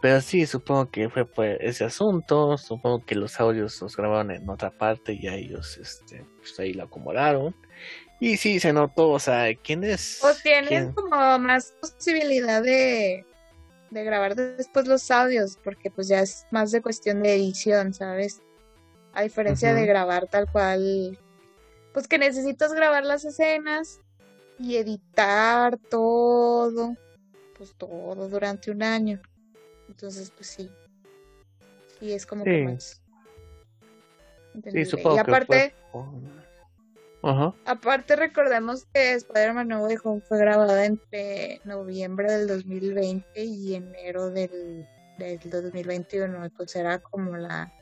Pero sí, supongo que fue por ese asunto, supongo que los audios los grabaron en otra parte y a ellos, este, pues ahí lo acomodaron. Y sí, se notó, o sea, ¿quién es? O tienen como más posibilidad de, de grabar después los audios, porque pues ya es más de cuestión de edición, ¿sabes? A diferencia de grabar tal cual, pues que necesitas grabar las escenas y editar todo, pues todo durante un año. Entonces, pues sí. Sí, es como que más. Sí, supongo y aparte, Aparte recordemos que Spider-Man No Way Home fue grabada entre noviembre del 2020 y enero del, del 2021, pues era como la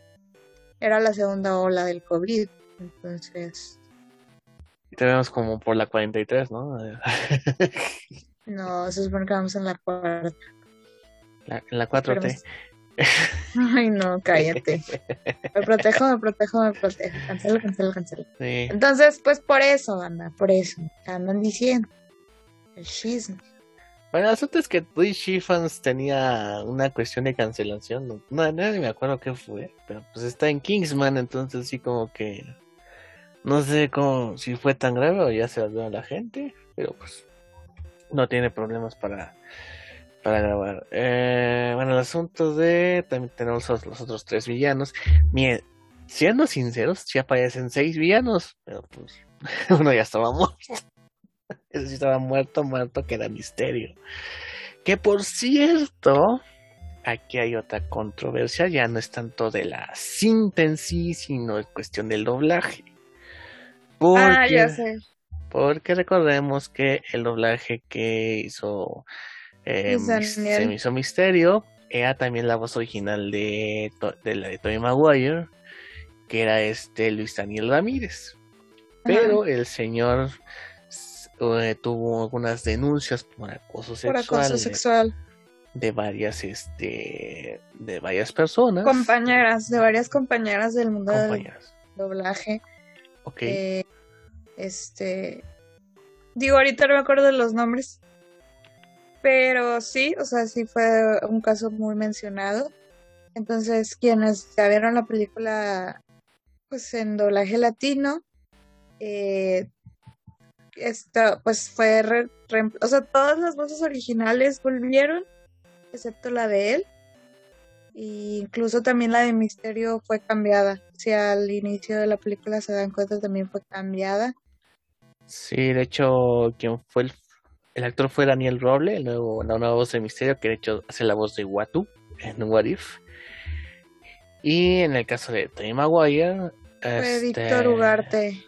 era la segunda ola del COVID, entonces te vemos como por la 43, ¿no? no, se supone que vamos en la cuarta. En la 4T. Ay, no, cállate. Me protejo, me protejo, me protejo. Cancelo, cancelo, cancelo. Entonces, pues por eso, anda, por eso. Andan diciendo. El chisme. Bueno, el asunto es que DC Fans tenía una cuestión de cancelación. No, no, me acuerdo qué fue. Pero pues está en Kingsman, entonces sí, como que. No sé cómo, si fue tan grave o ya se olvidó a la gente. Pero pues. No tiene problemas para para grabar. Eh, bueno, el asunto de. También tenemos los, otros tres villanos. Miren, siendo sinceros, sí aparecen seis villanos, pero pues uno ya estaba muerto. Ese sí estaba muerto, muerto, que era misterio. Que por cierto, aquí hay otra controversia, ya no es tanto de la cinta en sí, sino es cuestión del doblaje. ah, ya sé. Porque recordemos que el doblaje que hizo eh, se me hizo misterio. Era también la voz original de, de la de Tony Maguire, que era este Luis Daniel Ramírez. Pero el señor eh, tuvo algunas denuncias por acoso sexual. De, varias, este, de varias personas. Compañeras, de varias compañeras del mundo del doblaje. Ok. Eh, este, digo, ahorita no me acuerdo de los nombres, pero sí, o sea, sí fue un caso muy mencionado. Entonces, quienes ya vieron la película pues en doblaje latino, eh, esto, pues fue, o sea, todas las voces originales volvieron, excepto la de él. E incluso también la de Misterio fue cambiada. Si al inicio de la película se dan cuenta, también fue cambiada. Sí, de hecho, quien fue el el actor fue Daniel Roble, el nuevo, la nueva voz de Misterio, que de hecho hace la voz de Watu en What If. Y en el caso de Tony Maguire. Este, Víctor Ugarte.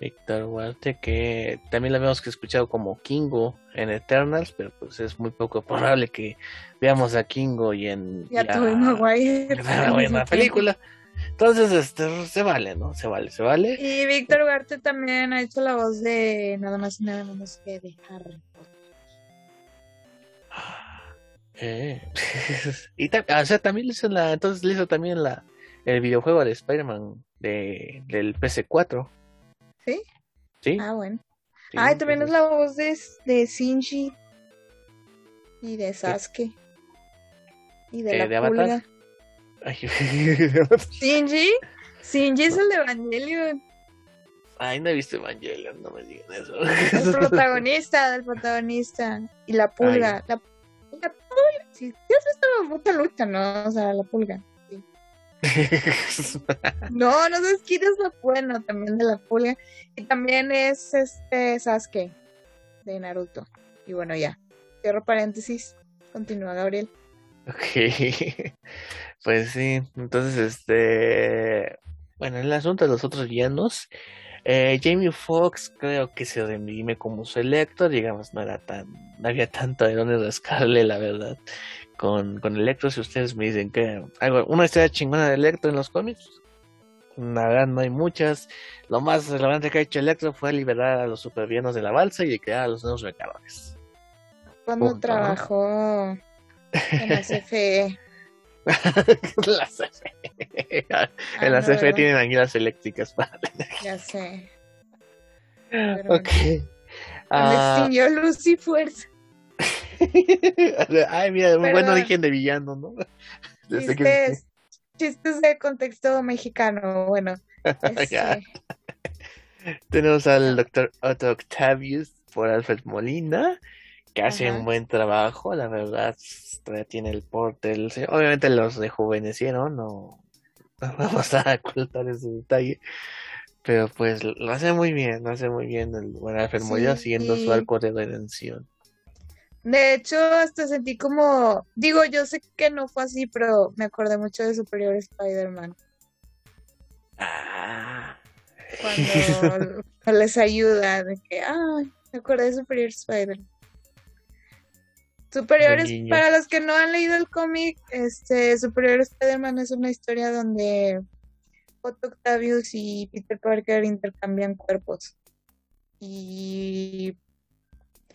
Víctor Ugarte, que también lo habíamos escuchado como Kingo en Eternals, pero pues es muy poco probable que veamos a Kingo y en. Y a, Tony Maguire. En la película. Entonces, este, se vale, ¿no? Se vale, se vale. Y Víctor Ugarte también ha hecho la voz de nada más y nada menos que de Harry Potter. Eh. y o sea, también le hizo la, entonces le hizo también la, el videojuego de Spider-Man de, del PC4. ¿Sí? Sí. Ah, bueno. ah, y también es la voz de, de Shinji y de Sasuke. Y de Eh, la de pulga. Ay, Shinji. Shinji es el de Evangelion. Ay, no he visto Evangelion, no me digan eso. El protagonista, del protagonista. Y la pulga. La, la pulga. Sí, sí has visto mucha lucha, ¿no? O sea, la pulga. sí. No, no sabes quién es la buena también de la pulga. Y también es este Sasuke de Naruto. Y bueno, ya. Cierro paréntesis. Continúa, Gabriel. Ok, pues sí, entonces este, bueno, el asunto de los otros villanos, eh, Jamie Foxx creo que se redime como su Electro, digamos, no era tan, no había tanto de dónde rascarle, la verdad, con, con Electro, si ustedes me dicen que algo, una historia chingona de Electro en los cómics, la verdad no hay muchas, lo más relevante que ha hecho Electro fue liberar a los supervillanos de la balsa y crear a los nuevos Vengadores. Cuando Punto, ¿no? En la CFE. la CFE. Ah, En la no, CFE ¿verdad? tienen anguilas eléctricas para Ya sé. Pero Ok. Me Ah, extinguió luz y fuerza. Ay, mira, muy buen origen de villano, ¿no? Desde que- Chistes, chistes de contexto mexicano. Bueno, este, Tenemos al doctor Otto Octavius por Alfred Molina, que hace Ajá. un buen trabajo, la verdad, tiene el porte. Obviamente los rejuvenecieron, no, no vamos a ocultar ese detalle. Pero pues lo hace muy bien, lo hace muy bien el buen Alfred Sí, siguiendo su arco de redención. de hecho, hasta sentí como, digo, yo sé que no fue así, pero me acordé mucho de Superior Spider-Man. Ah. Cuando les ayuda, de que, ay, me acordé de Superior Spider-Man. Superiores, para los que no han leído el cómic, este Superior Spider-Man es una historia donde Otto Octavius y Peter Parker intercambian cuerpos. Y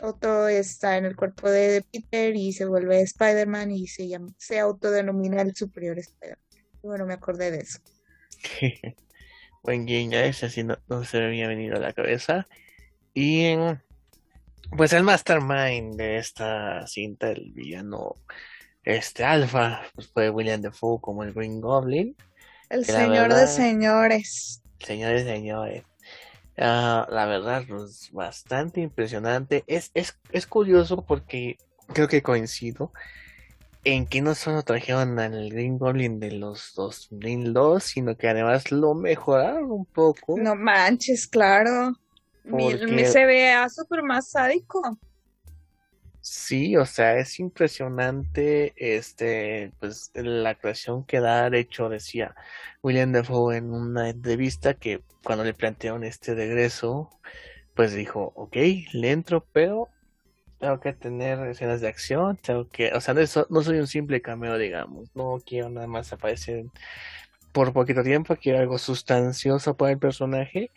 Otto está en el cuerpo de, Peter y se vuelve Spider-Man y se llama, se autodenomina el Superior Spider-Man. Bueno, me acordé de eso. Buen guiño, ese sí no, no se me había venido a la cabeza. Y en- pues el mastermind de esta cinta, el villano este Alpha, pues fue William Defoe como el Green Goblin. El señor de señores. Señores, señores. Ah, la verdad, pues bastante impresionante. Es, es, es curioso porque creo que coincido en que no solo trajeron al Green Goblin de los 2002, sino que además lo mejoraron un poco. No manches, claro. Porque- mi se vea súper más sádico. Sí, o sea, es impresionante este, pues la actuación que da, de hecho decía William Dafoe en una entrevista que cuando le plantearon este regreso, pues dijo, ok, le entro, pero tengo que tener escenas de acción, tengo que, o sea, no soy un simple cameo, digamos, no quiero nada más aparecer por poquito tiempo, quiero algo sustancioso para el personaje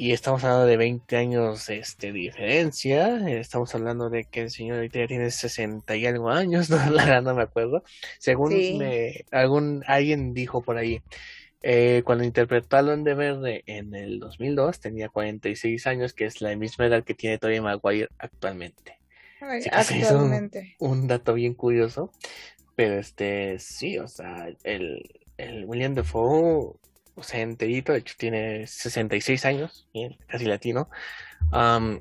y estamos hablando de 20 años este, de diferencia. eh, Estamos hablando de que el señor ahorita ya tiene 60 y algo años. No, la verdad no me acuerdo. Según Sí. me, algún, alguien dijo por ahí, eh, cuando interpretó a Duende Verde en el 2002, tenía 46 años, que es la misma edad que tiene Tobey Maguire actualmente. Ay, pues, hizo un- actualmente. Un dato bien curioso. Pero este, sí, o sea, el, el William Dafoe, o sea, enterito, de hecho tiene 66 años, bien, casi latino. Am,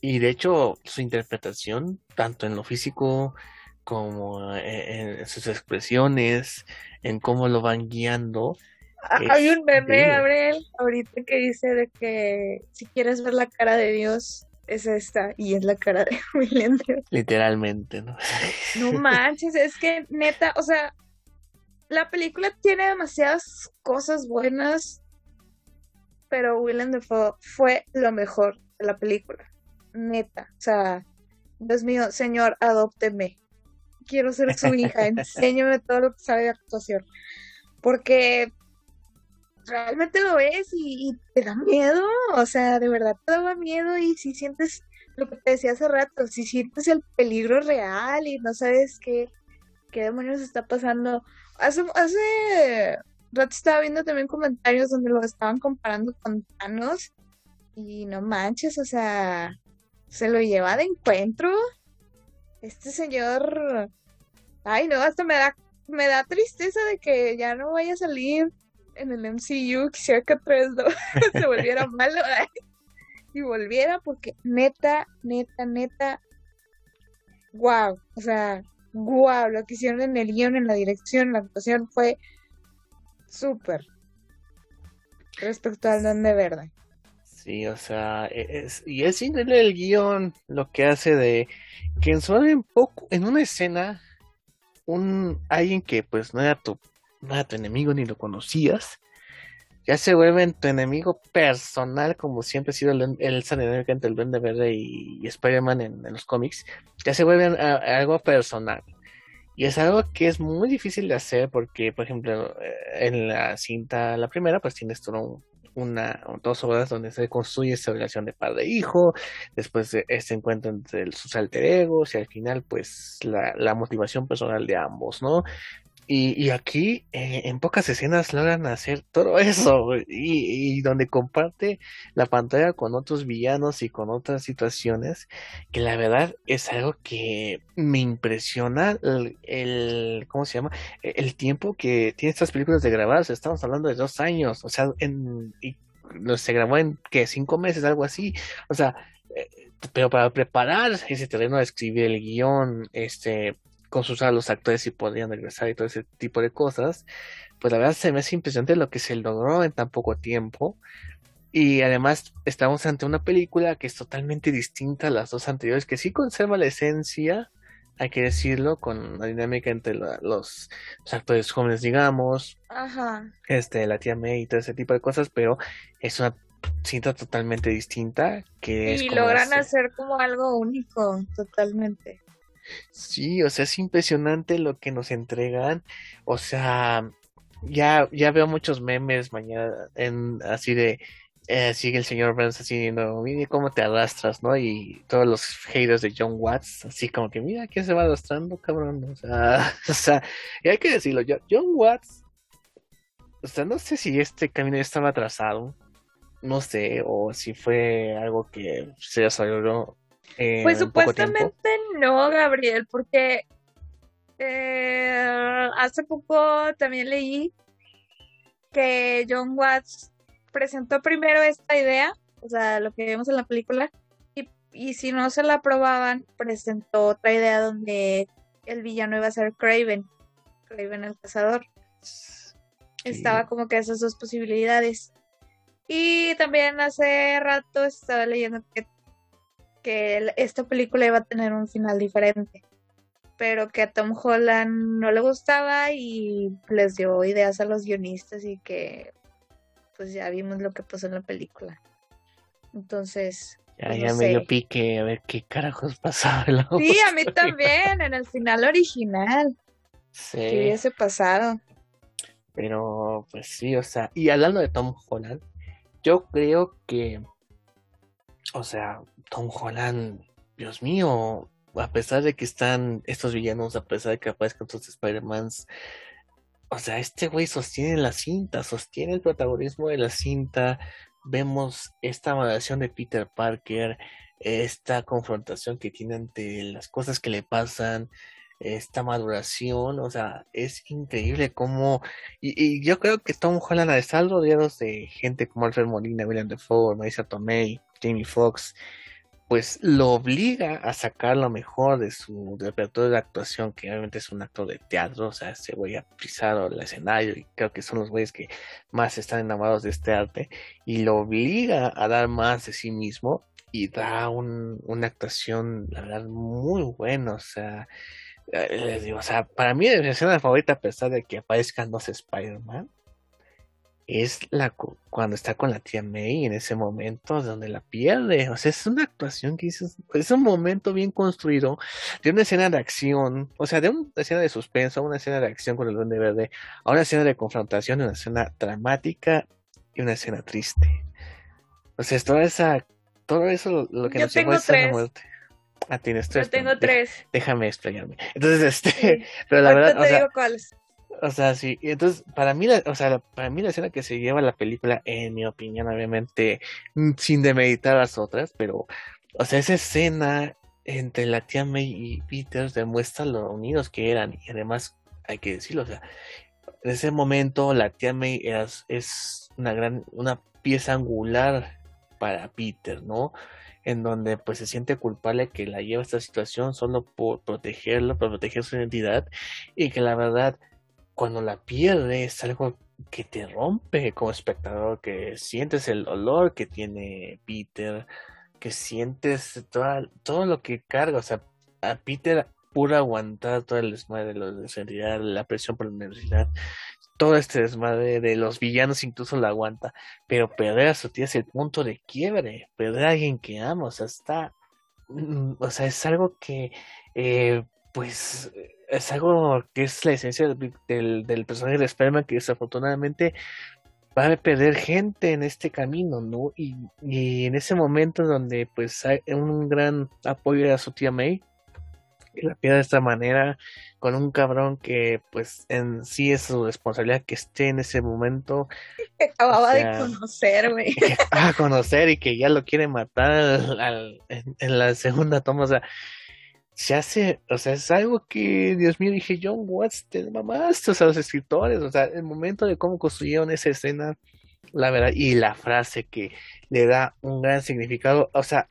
y de hecho, su interpretación, tanto en lo físico como en, en sus expresiones, en cómo lo van guiando. Ah, Hay un meme. Gabriel, ahorita que dice de que si quieres ver la cara de Dios, es esta, y es la cara de William. Literalmente, ¿no? No manches, es que neta, o sea, la película tiene demasiadas cosas buenas, pero Willem Dafoe fue lo mejor de la película. Neta, o sea, Dios mío, señor, adópteme. Quiero ser su hija, enséñame todo lo que sabe de actuación. Porque realmente lo ves y, te da miedo, o sea, de verdad te da miedo y si sientes lo que te decía hace rato, si sientes el peligro real y no sabes qué, qué demonios está pasando. Hace, hace rato estaba viendo también comentarios donde lo estaban comparando con Thanos y no manches, o sea, se lo lleva de encuentro. Este señor, ay no, hasta me da, me da tristeza de que ya no vaya a salir en el MCU. Quisiera que 3 se volviera malo y volviera porque neta, neta, neta, wow, o sea, wow, lo que hicieron en el guion, en la dirección, en la actuación fue súper respecto al Don de Verde. Sí, o sea, e-, y es increíble el guion lo que hace de que en solo en poco, en una escena, un alguien que pues no era tu, no era tu enemigo ni lo conocías, ya se vuelve tu enemigo personal, como siempre ha sido el, el enemigo entre el Duende Verde y, Spider-Man en, los cómics, ya se vuelve algo personal. Y es algo que es muy difícil de hacer porque, por ejemplo, eh, en la cinta, la primera, pues tienes todo un una dos obras donde se construye esta relación de padre e después de este encuentro entre sus alter egos y al final pues la, la motivación personal de ambos, ¿no? Y, aquí eh, en pocas escenas logran hacer todo eso y, donde comparte la pantalla con otros villanos y con otras situaciones que la verdad es algo que me impresiona el, ¿cómo se llama? El, tiempo que tiene estas películas de grabarse. Estamos hablando de dos años, o sea, en, y, se grabó en que cinco meses, algo así. O sea, eh, pero para preparar ese terreno escribir el guion, este, consultar a los actores si podrían regresar y todo ese tipo de cosas, pues la verdad se me hace impresionante lo que se logró en tan poco tiempo. Y además estamos ante una película que es totalmente distinta a las dos anteriores, que sí conserva la esencia, hay que decirlo, con la dinámica entre los, actores jóvenes, digamos, Ajá. este, la tía May y todo ese tipo de cosas, pero es una cinta totalmente distinta que y logran hacer como algo único, totalmente. Sí, o sea, es impresionante lo que nos entregan. O sea, ya, ya veo muchos memes mañana en así de eh, sigue el señor Burns así diciendo, mire cómo te arrastras, ¿no? Y todos los haters de John Watts, así como que, mira, ¿quién se va arrastrando, cabrón? O sea, y hay que decirlo, John Watts, o sea, no sé si este camino estaba atrasado, no sé, o si fue algo que se desarrolló pues supuestamente no, Gabriel, porque eh, hace poco también leí que John Watts presentó primero esta idea, o sea, lo que vemos en la película, y, y si no se la aprobaban, presentó otra idea donde el villano iba a ser Craven, Craven el cazador. Estaba como que esas dos posibilidades. Y también hace rato estaba leyendo que que esta película iba a tener un final diferente, pero que a Tom Holland no le gustaba y les dio ideas a los guionistas y que pues ya vimos lo que pasó en la película. Entonces... Ya, pues, ya me dio pique a ver qué carajos pasaba. Sí, a mí también, en el final original. Sí. Que hubiese pasado. Pero, pues sí, o sea, y hablando de Tom Holland, yo creo que, o sea, Tom Holland, Dios mío, a pesar de que están estos villanos, a pesar de que aparezcan estos Spider-Mans, o sea, este güey sostiene la cinta, sostiene el protagonismo de la cinta. Vemos esta maduración de Peter Parker, esta confrontación que tiene ante las cosas que le pasan, esta maduración, o sea, es increíble cómo, y, yo creo que Tom Holland al estar rodeados de gente como Alfred Molina, William Defoe, Marisa Tomei, Jamie Foxx, pues lo obliga a sacar lo mejor de su repertorio de actuación, que obviamente es un actor de teatro, o sea, se voy a pisar el escenario y creo que son los güeyes que más están enamorados de este arte y lo obliga a dar más de sí mismo y da una actuación, la verdad, muy buena, o sea, eh, les digo, o sea, para mí es mi escena favorita a pesar de que aparezcan dos Spider-Man, es la cuando está con la tía May en ese momento donde la pierde. O sea, es una actuación que hizo, es un momento bien construido de una escena de acción, o sea, de una escena de suspenso a una escena de acción con el Duende Verde, a una escena de confrontación, una escena dramática y una escena triste. O sea, es toda esa, todo eso lo, que nos llevó a la muerte. Ah, tienes tres. Yo tengo tres. Déjame explayarme. Entonces, este, pero la verdad, te digo cuáles. O sea, sí, entonces para mí, la, o sea, para mí la escena que se lleva la película, en mi opinión, obviamente, mm, sin demeditar las otras, pero, o sea, esa escena entre la tía May y Peter demuestra lo unidos que eran y además hay que decirlo, o sea, en ese momento la tía May es, es una gran, una pieza angular para Peter, ¿no? En donde pues se siente culpable que la lleva a esta situación solo por protegerlo, por proteger su identidad y que la verdad cuando la pierde es algo que te rompe como espectador, que sientes el dolor que tiene Peter, que sientes todo lo que carga, o sea, a Peter pura aguantar todo el desmadre de la universidad, la presión por la universidad, todo este desmadre de los villanos incluso la aguanta, pero perder a su tía es el punto de quiebre, perder a alguien que ama, o sea, está, mm, o sea, es algo que, eh, pues, es algo que es la esencia del, del, personaje de Spider-Man que desafortunadamente va a perder gente en este camino, ¿no? Y, y, en ese momento donde pues hay un gran apoyo a su tía May, y la pierde de esta manera con un cabrón que pues en sí es su responsabilidad que esté en ese momento. Que acababa de conocer, güey. Que acaba de conocer y que ya lo quiere matar al, en, en, la segunda toma, o sea, se hace, o sea, es algo que, Dios mío, dije, John Watts, te mamaste, o sea, los escritores, o sea, el momento de cómo construyeron esa escena, la verdad, y la frase que le da un gran significado, o sea,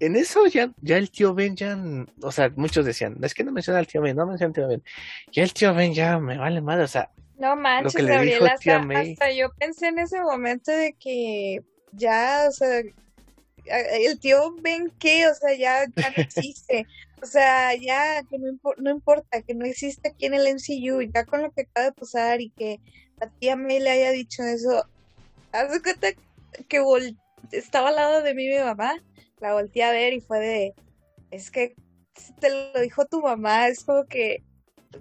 en eso ya, ya el tío Ben ya, o sea, muchos decían, es que no menciona al tío Ben, no menciona al tío Ben, ya el tío Ben ya me vale madre, o sea, no manches, lo que le dijo hasta, hasta yo pensé en ese momento de que ya, o sea, el tío Ben que, o sea, ya, ya no existe. O sea, ya que no, no, importa, que no existe aquí en el MCU, ya con lo que acaba de pasar y que la tía May le haya dicho eso, haz de cuenta que estaba al lado de mí mi mamá, la volteé a ver y fue de, es que te lo dijo tu mamá, es como que,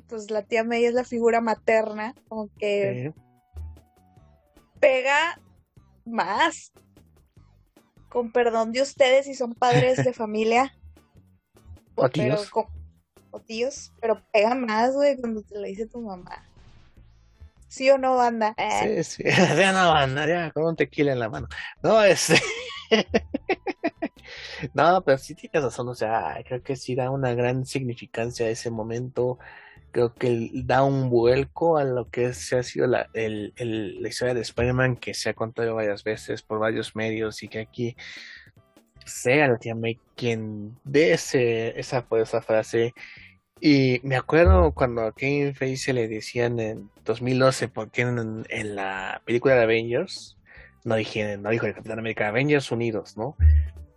pues la tía May es la figura materna, como que pega más, con perdón de ustedes si son padres de familia. O tíos. Pero, o tíos, pero pega más, güey, cuando te lo dice tu mamá. ¿Sí o no, banda? Sí, sí. Ya no, banda, ya, con un tequila en la mano. No, este. no, pero sí tienes razón, o sea, creo que sí da una gran significancia a ese momento. Creo que da un vuelco a lo que se ha sido la, el, el, la historia de Spider-Man, que se ha contado varias veces por varios medios y que aquí sea la tía May quien dé ese, esa, esa frase. Y me acuerdo cuando a Kevin Feige le decían en 2012, porque en, la película de Avengers, no, dije, no dijo el Capitán América, Avengers Unidos, ¿no?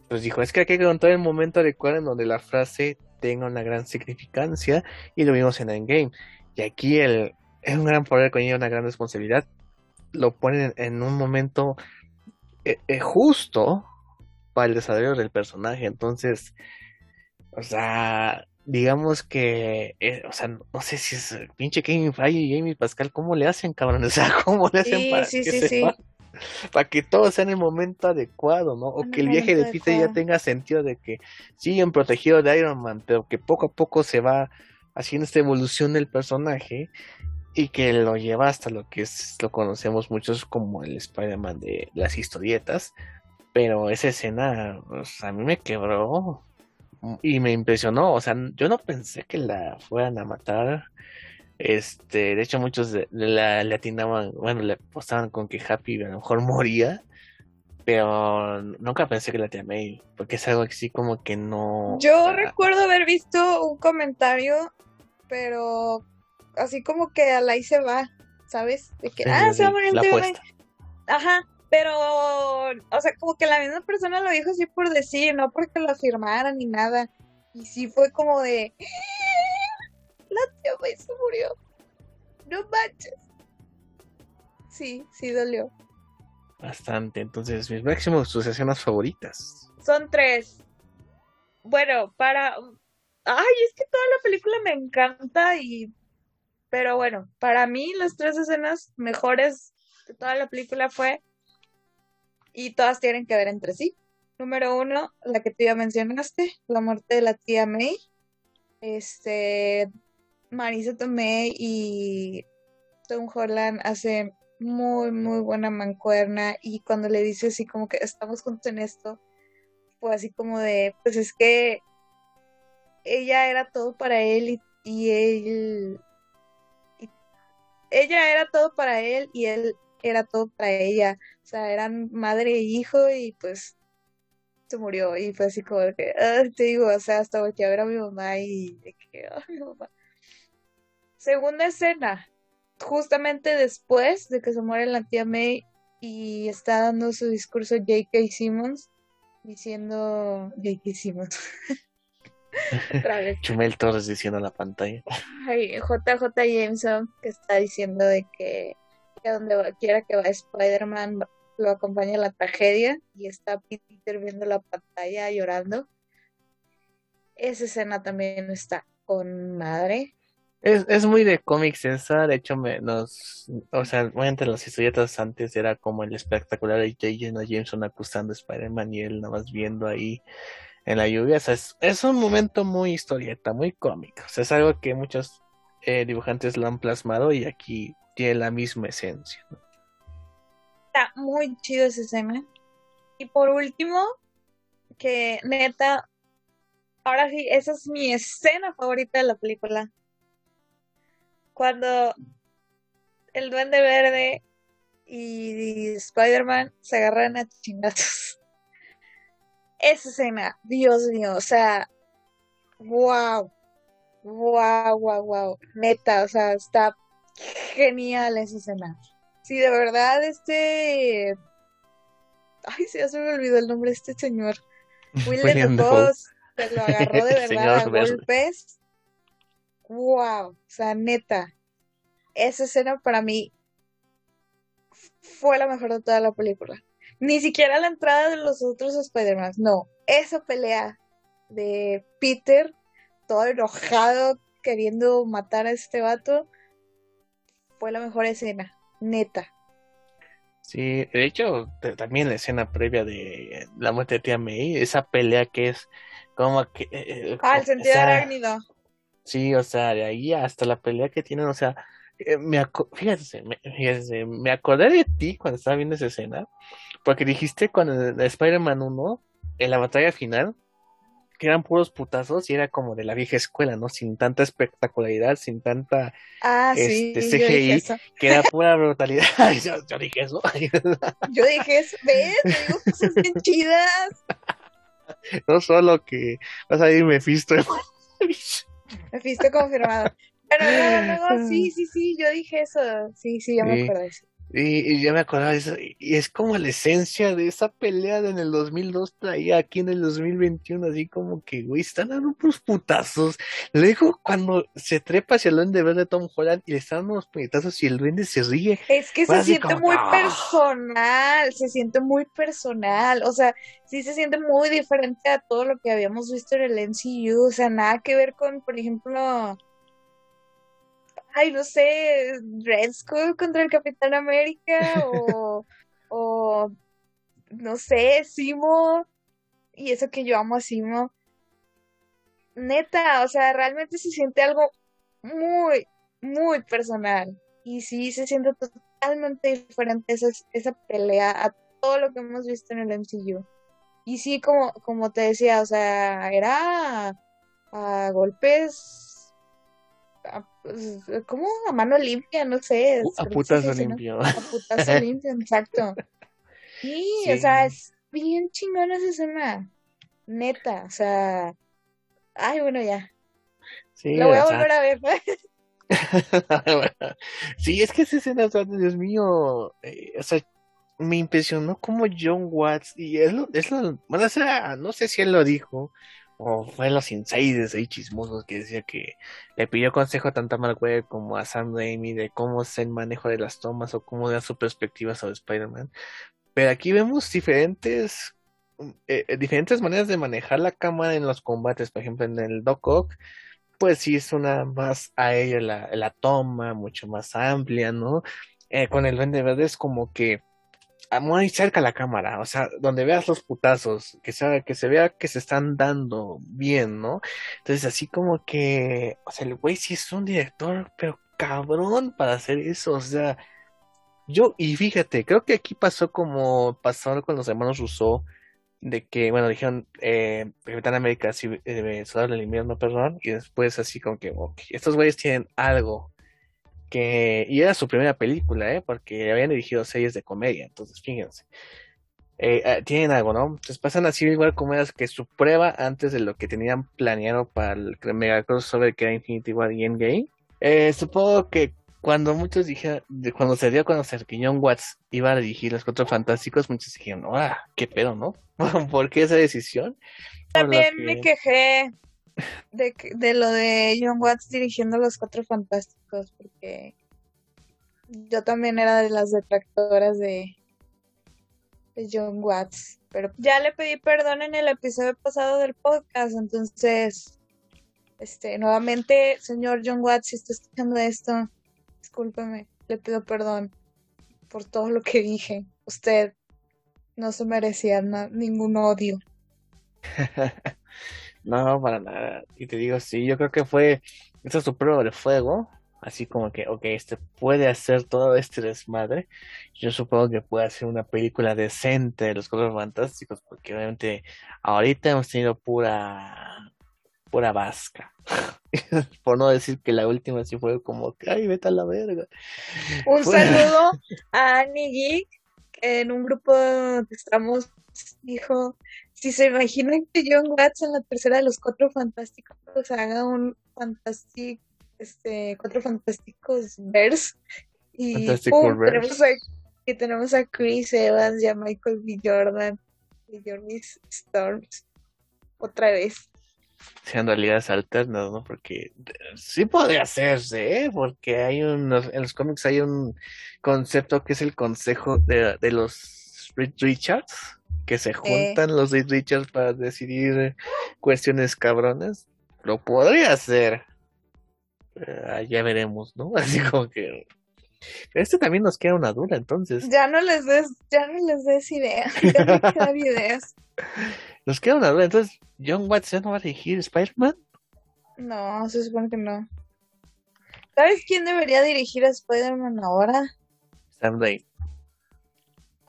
Pues dijo, es que hay que contar el momento adecuado en donde la frase tenga una gran significancia, y lo vimos en Endgame. Y aquí el, es un gran poder con una gran responsabilidad. Lo ponen en un momento eh, eh, justo para el desarrollo del personaje. Entonces, o sea, digamos que, eh, o sea, no sé si es pinche Kevin Feige y Jamie Pascal, ¿cómo le hacen, cabrón? O sea, ¿cómo le hacen para que para que todo sea en el momento adecuado, ¿no? O que el viaje de Peter ya tenga sentido de que siguen protegido de Iron Man, pero que poco a poco se va haciendo esta evolución del personaje y que lo lleva hasta lo que es, lo conocemos muchos como el Spider-Man de las historietas, pero esa escena pues, a mí me quebró y me impresionó. O sea, yo no pensé que la fueran a matar. Este, de hecho, muchos la, le atinaban, bueno, le apostaban con que Happy a lo mejor moría. Pero nunca pensé que la tía May, porque es algo así como que no. Yo recuerdo haber visto un comentario, pero así como que a la ahí se va, ¿sabes? De que, ah, se va a morir Ajá, pero, o sea, como que la misma persona lo dijo así por decir, no porque lo afirmaran ni nada. Y sí fue como de, la tía May se murió. No manches. Sí, sí dolió. Bastante. Entonces, mis máximos, sus escenas favoritas. Son tres. Bueno, para. Ay, es que toda la película me encanta y. Pero bueno, para mí las tres escenas mejores de toda la película fue. Y todas tienen que ver entre sí. Número uno, la que tú ya mencionaste, la muerte de la tía May. Este. Marisa Tomei y Tom Holland hacen muy, muy buena mancuerna y cuando le dice así como que estamos juntos en esto, fue así como de, pues es que ella era todo para él y, él, ella era todo para él y él era todo para ella, sea, eran madre e hijo y pues se murió y fue así como de que, ah, te digo, o sea, hasta volteé a ver a mi mamá y de que, ah, mi mamá. Segunda escena, justamente después de que se muere la tía May y está dando su discurso J.K. Simmons, diciendo J.K. Simmons. Chumel Torres diciendo en la pantalla. JJ Jameson que está diciendo de que, a donde quiera que va Spider-Man lo acompaña la tragedia y está Peter viendo la pantalla llorando. Esa escena también está con madre. Es, es muy de cómics esa, de hecho me, nos, o sea, entre las historietas antes era como el espectacular de J. Jonah Jameson acusando a Spider-Man y él nada más viendo ahí en la lluvia, o sea, es, es un momento muy historieta, muy cómico, o sea, es algo que muchos eh, dibujantes lo han plasmado y aquí tiene la misma esencia. Está muy chido esa escena. Y por último, que neta, ahora sí, esa es mi escena favorita de la película cuando el Duende Verde y, Spider-Man se agarran a chingazos. Esa escena, Dios mío, o sea, wow, wow, wow, wow, neta, o sea, está genial esa escena. Sí, de verdad, este. Ay, se me olvidó el nombre de este señor. William Dafoe se lo agarró de verdad a golpes wow, o sea, neta, esa escena para mí fue la mejor de toda la película. Ni siquiera la entrada de los otros Spider-Man, no, esa pelea de Peter, todo enojado, queriendo matar a este vato, fue la mejor escena, neta. Sí, de hecho, también la escena previa de la muerte de Tía May, esa pelea que es como que... Eh, ah, el sentido arácnido. Sí, o sea, de ahí hasta la pelea que tienen, o sea, eh, me fíjense, me, me acordé de ti cuando estaba viendo esa escena, porque dijiste cuando en Spider-Man 1, en la batalla final, que eran puros putazos y era como de la vieja escuela, ¿no? Sin tanta espectacularidad, sin tanta ah, este, CGI, que era pura brutalidad. yo, dije eso. yo dije eso, ¿ves? Me digo cosas bien chidas. No solo que vas a ir Mephisto. Me fuiste confirmado. Pero luego, luego, sí, sí, sí, yo dije eso. Sí, sí, ya me acuerdo de eso. Y, y, ya me acordaba de eso, y es como la esencia de esa pelea de en el 2002 traía aquí en el 2021, así como que, güey, están dando unos putazos. Luego, cuando se trepa hacia el duende verde de Tom Holland y le están dando unos puñetazos y el duende se ríe. Es que se siente muy ¡ah! personal, se siente muy personal, o sea, sí se siente muy diferente a todo lo que habíamos visto en el MCU, o sea, nada que ver con, por ejemplo ay, no sé, Red Skull contra el Capitán América o, o no sé, Simo. Y eso que yo amo a Simo. Neta, o sea, realmente se siente algo muy, muy personal. Y sí, se siente totalmente diferente esa, esa pelea a todo lo que hemos visto en el MCU. Y sí, como, como te decía, o sea, era a golpes pues, ¿cómo? A mano limpia, no sé. A putazo limpio. A putazo limpio, exacto. Sí, o sea, es bien chingona esa escena. Neta, o sea. Ay, bueno, ya. Sí, Lo voy a volver a ver. sí, es que esa escena, Dios mío, eh, o sea, me impresionó como John Watts, y es lo, es lo, bueno, o sea, no sé si él lo dijo, o fue los insiders ahí chismosos que decía que le pidió consejo tanto a Mark Webb como a Sam Raimi de cómo es el manejo de las tomas o cómo da su perspectiva sobre Spider-Man. Pero aquí vemos diferentes eh, eh, diferentes maneras de manejar la cámara en los combates. Por ejemplo, en el Doc Ock, pues sí es una más aérea la, la toma, mucho más amplia, ¿no? Eh, con el Vende Verde es como que muy cerca la cámara, o sea, donde veas los putazos, que se, que se vea que se están dando bien, ¿no? Entonces, así como que, o sea, el güey sí es un director, pero cabrón para hacer eso, o sea, yo, y fíjate, creo que aquí pasó como pasó con los hermanos Rousseau, de que, bueno, dijeron, eh, Capitán América, sí, eh, Soldado del Invierno, perdón, y después así como que, ok, estos güeyes tienen algo que, y era su primera película, ¿eh? Porque habían dirigido series de comedia, entonces fíjense. Eh, eh, tienen algo, ¿no? Entonces pasan así igual comedias que su prueba antes de lo que tenían planeado para el mega crossover que era Infinity War y Endgame. Eh, supongo que cuando muchos dijeron, cuando se dio a conocer que John Watts iba a dirigir Los Cuatro Fantásticos, muchos dijeron, ah, qué pedo, ¿no? ¿Por qué esa decisión? También me quejé de, de lo de John Watts dirigiendo Los Cuatro Fantásticos, porque yo también era de las detractoras de, de John Watts. Pero ya le pedí perdón en el episodio pasado del podcast, entonces, este, nuevamente, señor John Watts, si está escuchando esto, discúlpeme, le pido perdón por todo lo que dije. Usted no se merecía ningún odio. No, para nada. Y te digo, sí, yo creo que fue, esta es su prueba de fuego, así como que, ok, este puede hacer todo este desmadre. Yo supongo que puede hacer una película decente de los Cuatro Fantásticos, porque obviamente ahorita hemos tenido pura, pura vasca. Por no decir que la última sí fue como, ay, vete a la verga. Un saludo a Annie Geek, que en un grupo que estamos dijo, si se imaginan que John Watts en la tercera de los Cuatro Fantásticos haga un fantástico, este, Cuatro Fantásticos verse y tenemos a, que tenemos a Chris Evans y a Michael B. Jordan y Johnny Storms otra vez. Sean realidades alternas, ¿no? Porque sí podría hacerse, ¿eh? Porque hay unos, en los cómics hay un concepto que es el consejo de, de los Richards, que se juntan los los Richards para decidir cuestiones cabronas, lo podría hacer. Ah, ya veremos, ¿no? Así como que. Este también nos queda una duda, entonces. Ya no les des, ya no les des ideas, ya no quedan ideas. Nos queda una duda, entonces, ¿John Watts no va a dirigir Spider-Man? No, se supone que no. ¿Sabes quién debería dirigir a Spider-Man ahora? Sam Raimi.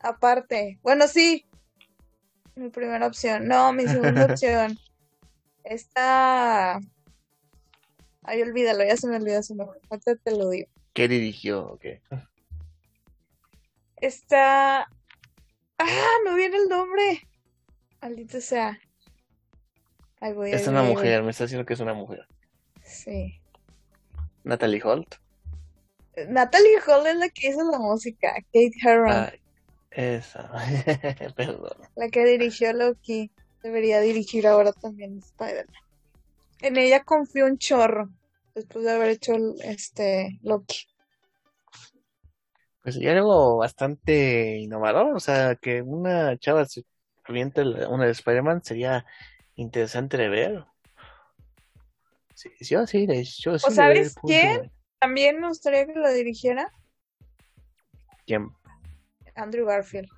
Aparte, bueno, sí, mi primera opción. No, mi segunda opción. Está. Ay, olvídalo, ya se me olvidó su nombre. Ahorita te lo digo. ¿Qué dirigió? Ok. Está. ¡Ah! No viene el nombre. Maldito sea. Ay, voy es una mujer, me está diciendo que es una mujer. Sí. Natalie Holt. Natalie Holt es la que hizo la música. Kate Herron. Ah, esa, perdón. La que dirigió Loki debería dirigir ahora también Spider-Man. En ella confío un chorro después de haber hecho este Loki. Pues ya algo bastante innovador, o sea, que una chava se aviente una de Spider-Man sería interesante de ver. Sí, yo sí, yo sí. ¿O sabes quién? También me gustaría que lo dirigiera. ¿Quién? Andrew Garfield.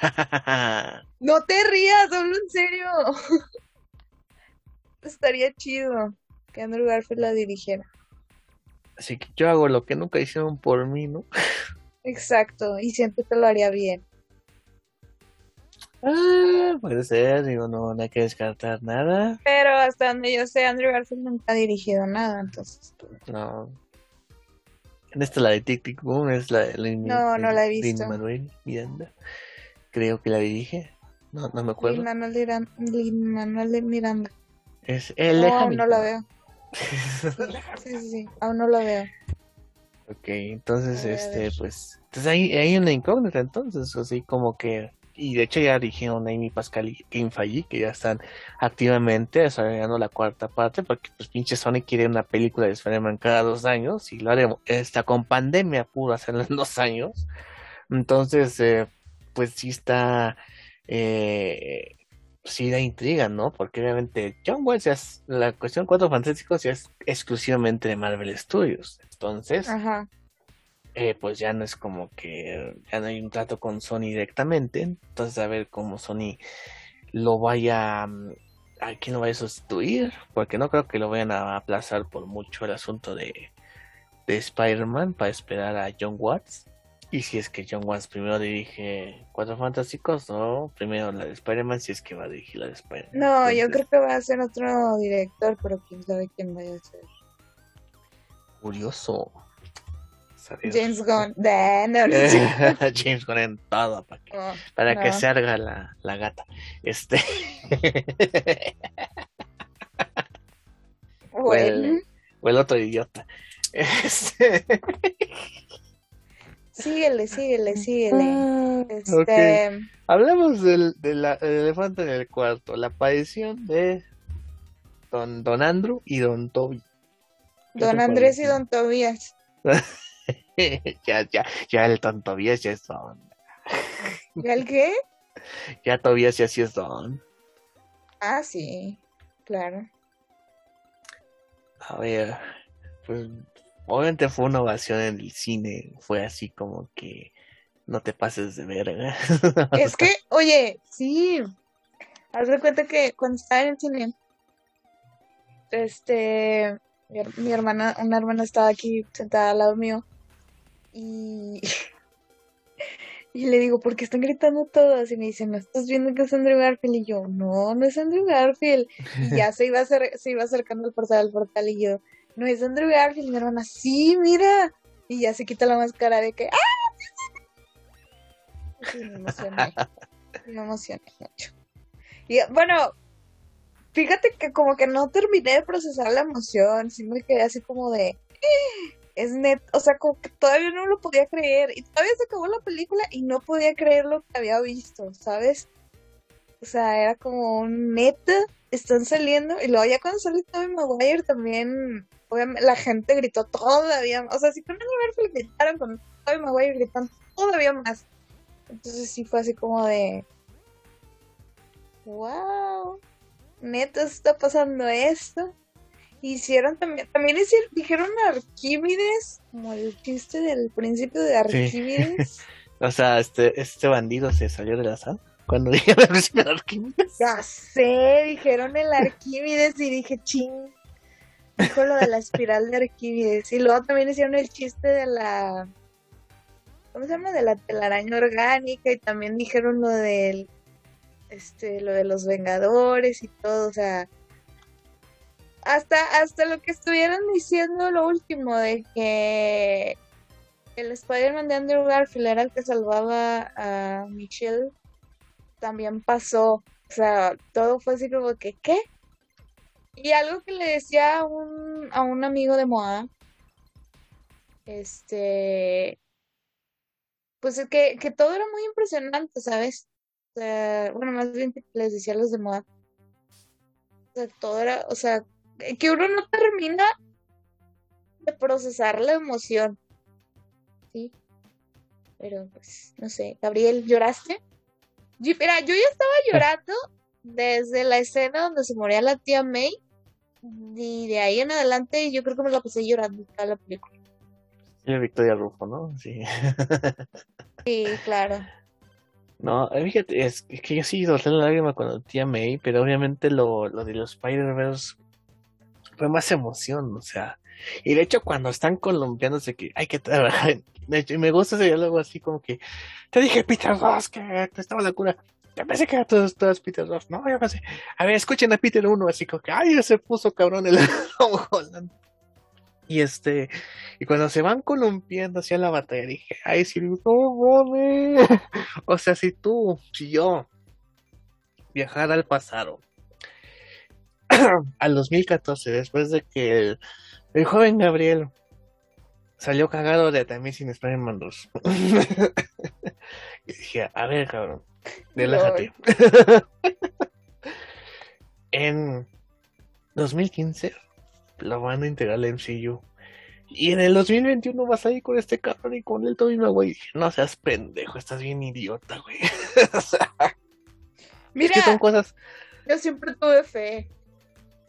no te rías, hablo en serio. Estaría chido que Andrew Garfield la dirigiera. Así que yo hago lo que nunca hicieron por mí, ¿no? Exacto, y siempre te lo haría bien. Ah, puede ser, digo, no, no hay que descartar nada. Pero hasta donde yo sé, Andrew Garfield nunca ha dirigido nada, entonces. Pues, no, en esta la de Tic Tic Boom es la de No, no la he visto. Manuel Miranda. Creo que la dirige. No, no me acuerdo. Lin Manuel de Miranda. Es él. No, aún no la veo. sí, sí, sí, aún no la veo. Ok, entonces, este, pues, entonces hay, hay una incógnita, entonces, así como que y de hecho ya dijeron Amy Pascal y Kim Feige que ya están activamente desarrollando la cuarta parte porque pues pinche Sony quiere una película de Spider-Man cada dos años y lo haremos, está con pandemia pudo hacerlo en dos años, entonces eh, pues sí está eh, sí da intriga, ¿no? Porque obviamente John ya es, la cuestión Cuatro Fantásticos ya es exclusivamente de Marvel Studios. Entonces, eh, pues ya no es como que ya no hay un trato con Sony directamente. Entonces, a ver cómo Sony lo vaya mm, a quién lo vaya a sustituir, porque no creo que lo vayan a aplazar por mucho el asunto de, de Spider-Man para esperar a John Watts. Y si es que John Watts primero dirige Cuatro Fantásticos o primero la de Spider-Man, si es que va a dirigir la de Spider-Man. No, yo creo que va a ser otro director, pero quién sabe quién vaya a ser. Curioso. James Gunn. James Gunn en todo para que, para que se haga la, la gata. Este. bueno. O el, otro idiota. Este. Síguele, síguele, síguele. Ah, este... Hablamos del, elefante en el cuarto, la aparición de don, don Andrew y don Toby. Don Andrés y don Tobías. ya, ya, ya el don Tobías ya es don. ¿Ya el qué? Ya Tobías ya sí es don. Ah, sí, claro. A ver, pues obviamente fue una ovación en el cine, fue así como que no te pases de verga. Es que, oye, sí, haz de cuenta que cuando estaba en el cine, este, mi, hermana, una hermana estaba aquí sentada al lado mío y, y le digo, ¿por qué están gritando todas? Y me dicen, ¿no estás viendo que es Andrew Garfield? Y yo, no, no es Andrew Garfield. Y ya se iba, a se iba acercando al portal, al portal y yo, no es Andrew Garfield, mi hermana, sí, mira. Y ya se quita la máscara de que, ¡ah! Sí, me emocioné. me emocioné mucho. Y bueno, fíjate que como que no terminé de procesar la emoción, sí me quedé así como de, ¡Ah! es net, o sea, como que todavía no lo podía creer. Y todavía se acabó la película y no podía creer lo que había visto, ¿sabes? O sea, era como un neta, están saliendo. Y luego ya cuando sale Tobey Maguire también la gente gritó todavía O sea, si con Andrew Garfield gritaron, con Tobey Maguire gritaron todavía más. Entonces sí fue así como de... ¡Wow! Neta, está pasando esto. Hicieron también, también hicieron, dijeron Arquímedes, como el chiste del principio de Arquímedes. o sea, este, este bandido se salió de la sala cuando dijeron el Arquímedes. Ya sé, dijeron el Arquímedes y dije, ching, dijo lo de la espiral de Arquímedes. Y luego también hicieron el chiste de la. ¿Cómo se llama? De la telaraña orgánica. Y también dijeron lo del. Este, lo de los Vengadores y todo. O sea. Hasta, hasta lo que estuvieron diciendo lo último de que el Spider-Man de Andrew Garfield era el que salvaba a Michelle, también pasó. O sea, todo fue así como que, ¿qué? Y algo que le decía a un, a un amigo de moda, este, pues es que, que todo era muy impresionante, ¿sabes? O sea, bueno, más bien que les decía a los de moda. O sea, todo era, o sea, que uno no termina de procesar la emoción. Sí. Pero pues, no sé, Gabriel, ¿lloraste? mira, yo ya estaba llorando desde la escena donde se moría la tía May y de ahí en adelante yo creo que me la pasé llorando toda la película. Sí, Victoria Rufo, ¿no? Sí. sí, claro. No, eh, fíjate, es, que yo sí dolé la lágrima cuando tía May, pero obviamente lo, lo de los Spider-Verse fue más emoción, o sea. Y de hecho, cuando están columpiándose, que hay que trabajar. De hecho, y me gusta ese diálogo así como que te dije, Peter Ross, que te estaba la cura. Yo pensé que era todos, todos Peter Ross. No, yo pensé. A ver, escuchen a Peter 1, así como que, ay, se puso cabrón el Holland. Y este, y cuando se van columpiando hacia la batalla, dije, ay, si no mames. O sea, si tú, si yo viajara al pasado, al 2014, después de que el, el joven Gabriel salió cagado de también sin Spider-Man 2. Y dije, a ver, cabrón, relájate. en 2015 lo van a integrar al MCU. Y en el 2021 vas a ir con este cabrón y con el Tobey güey. No seas pendejo, estás bien idiota, güey. o sea, Mira, es que son cosas. Yo siempre tuve fe.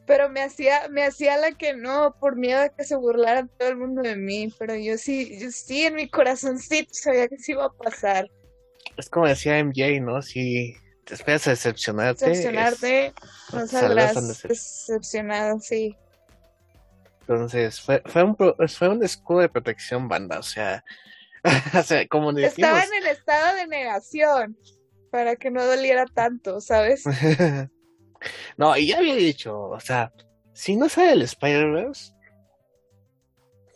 Pero me hacía, me hacía la que no, por miedo a que se burlara todo el mundo de mí. Pero yo sí, yo sí en mi corazoncito sabía que se iba a pasar. Es como decía MJ, ¿no? Si te esperas a decepcionarte. Decepcionarte, no saldrás decepcionado, sí. Entonces, fue, fue, un, fue un escudo de protección, banda. O sea, o sea como decimos... Estaba en el estado de negación para que no doliera tanto, ¿sabes? no, y ya había dicho, o sea, si no sale el Spider-Verse,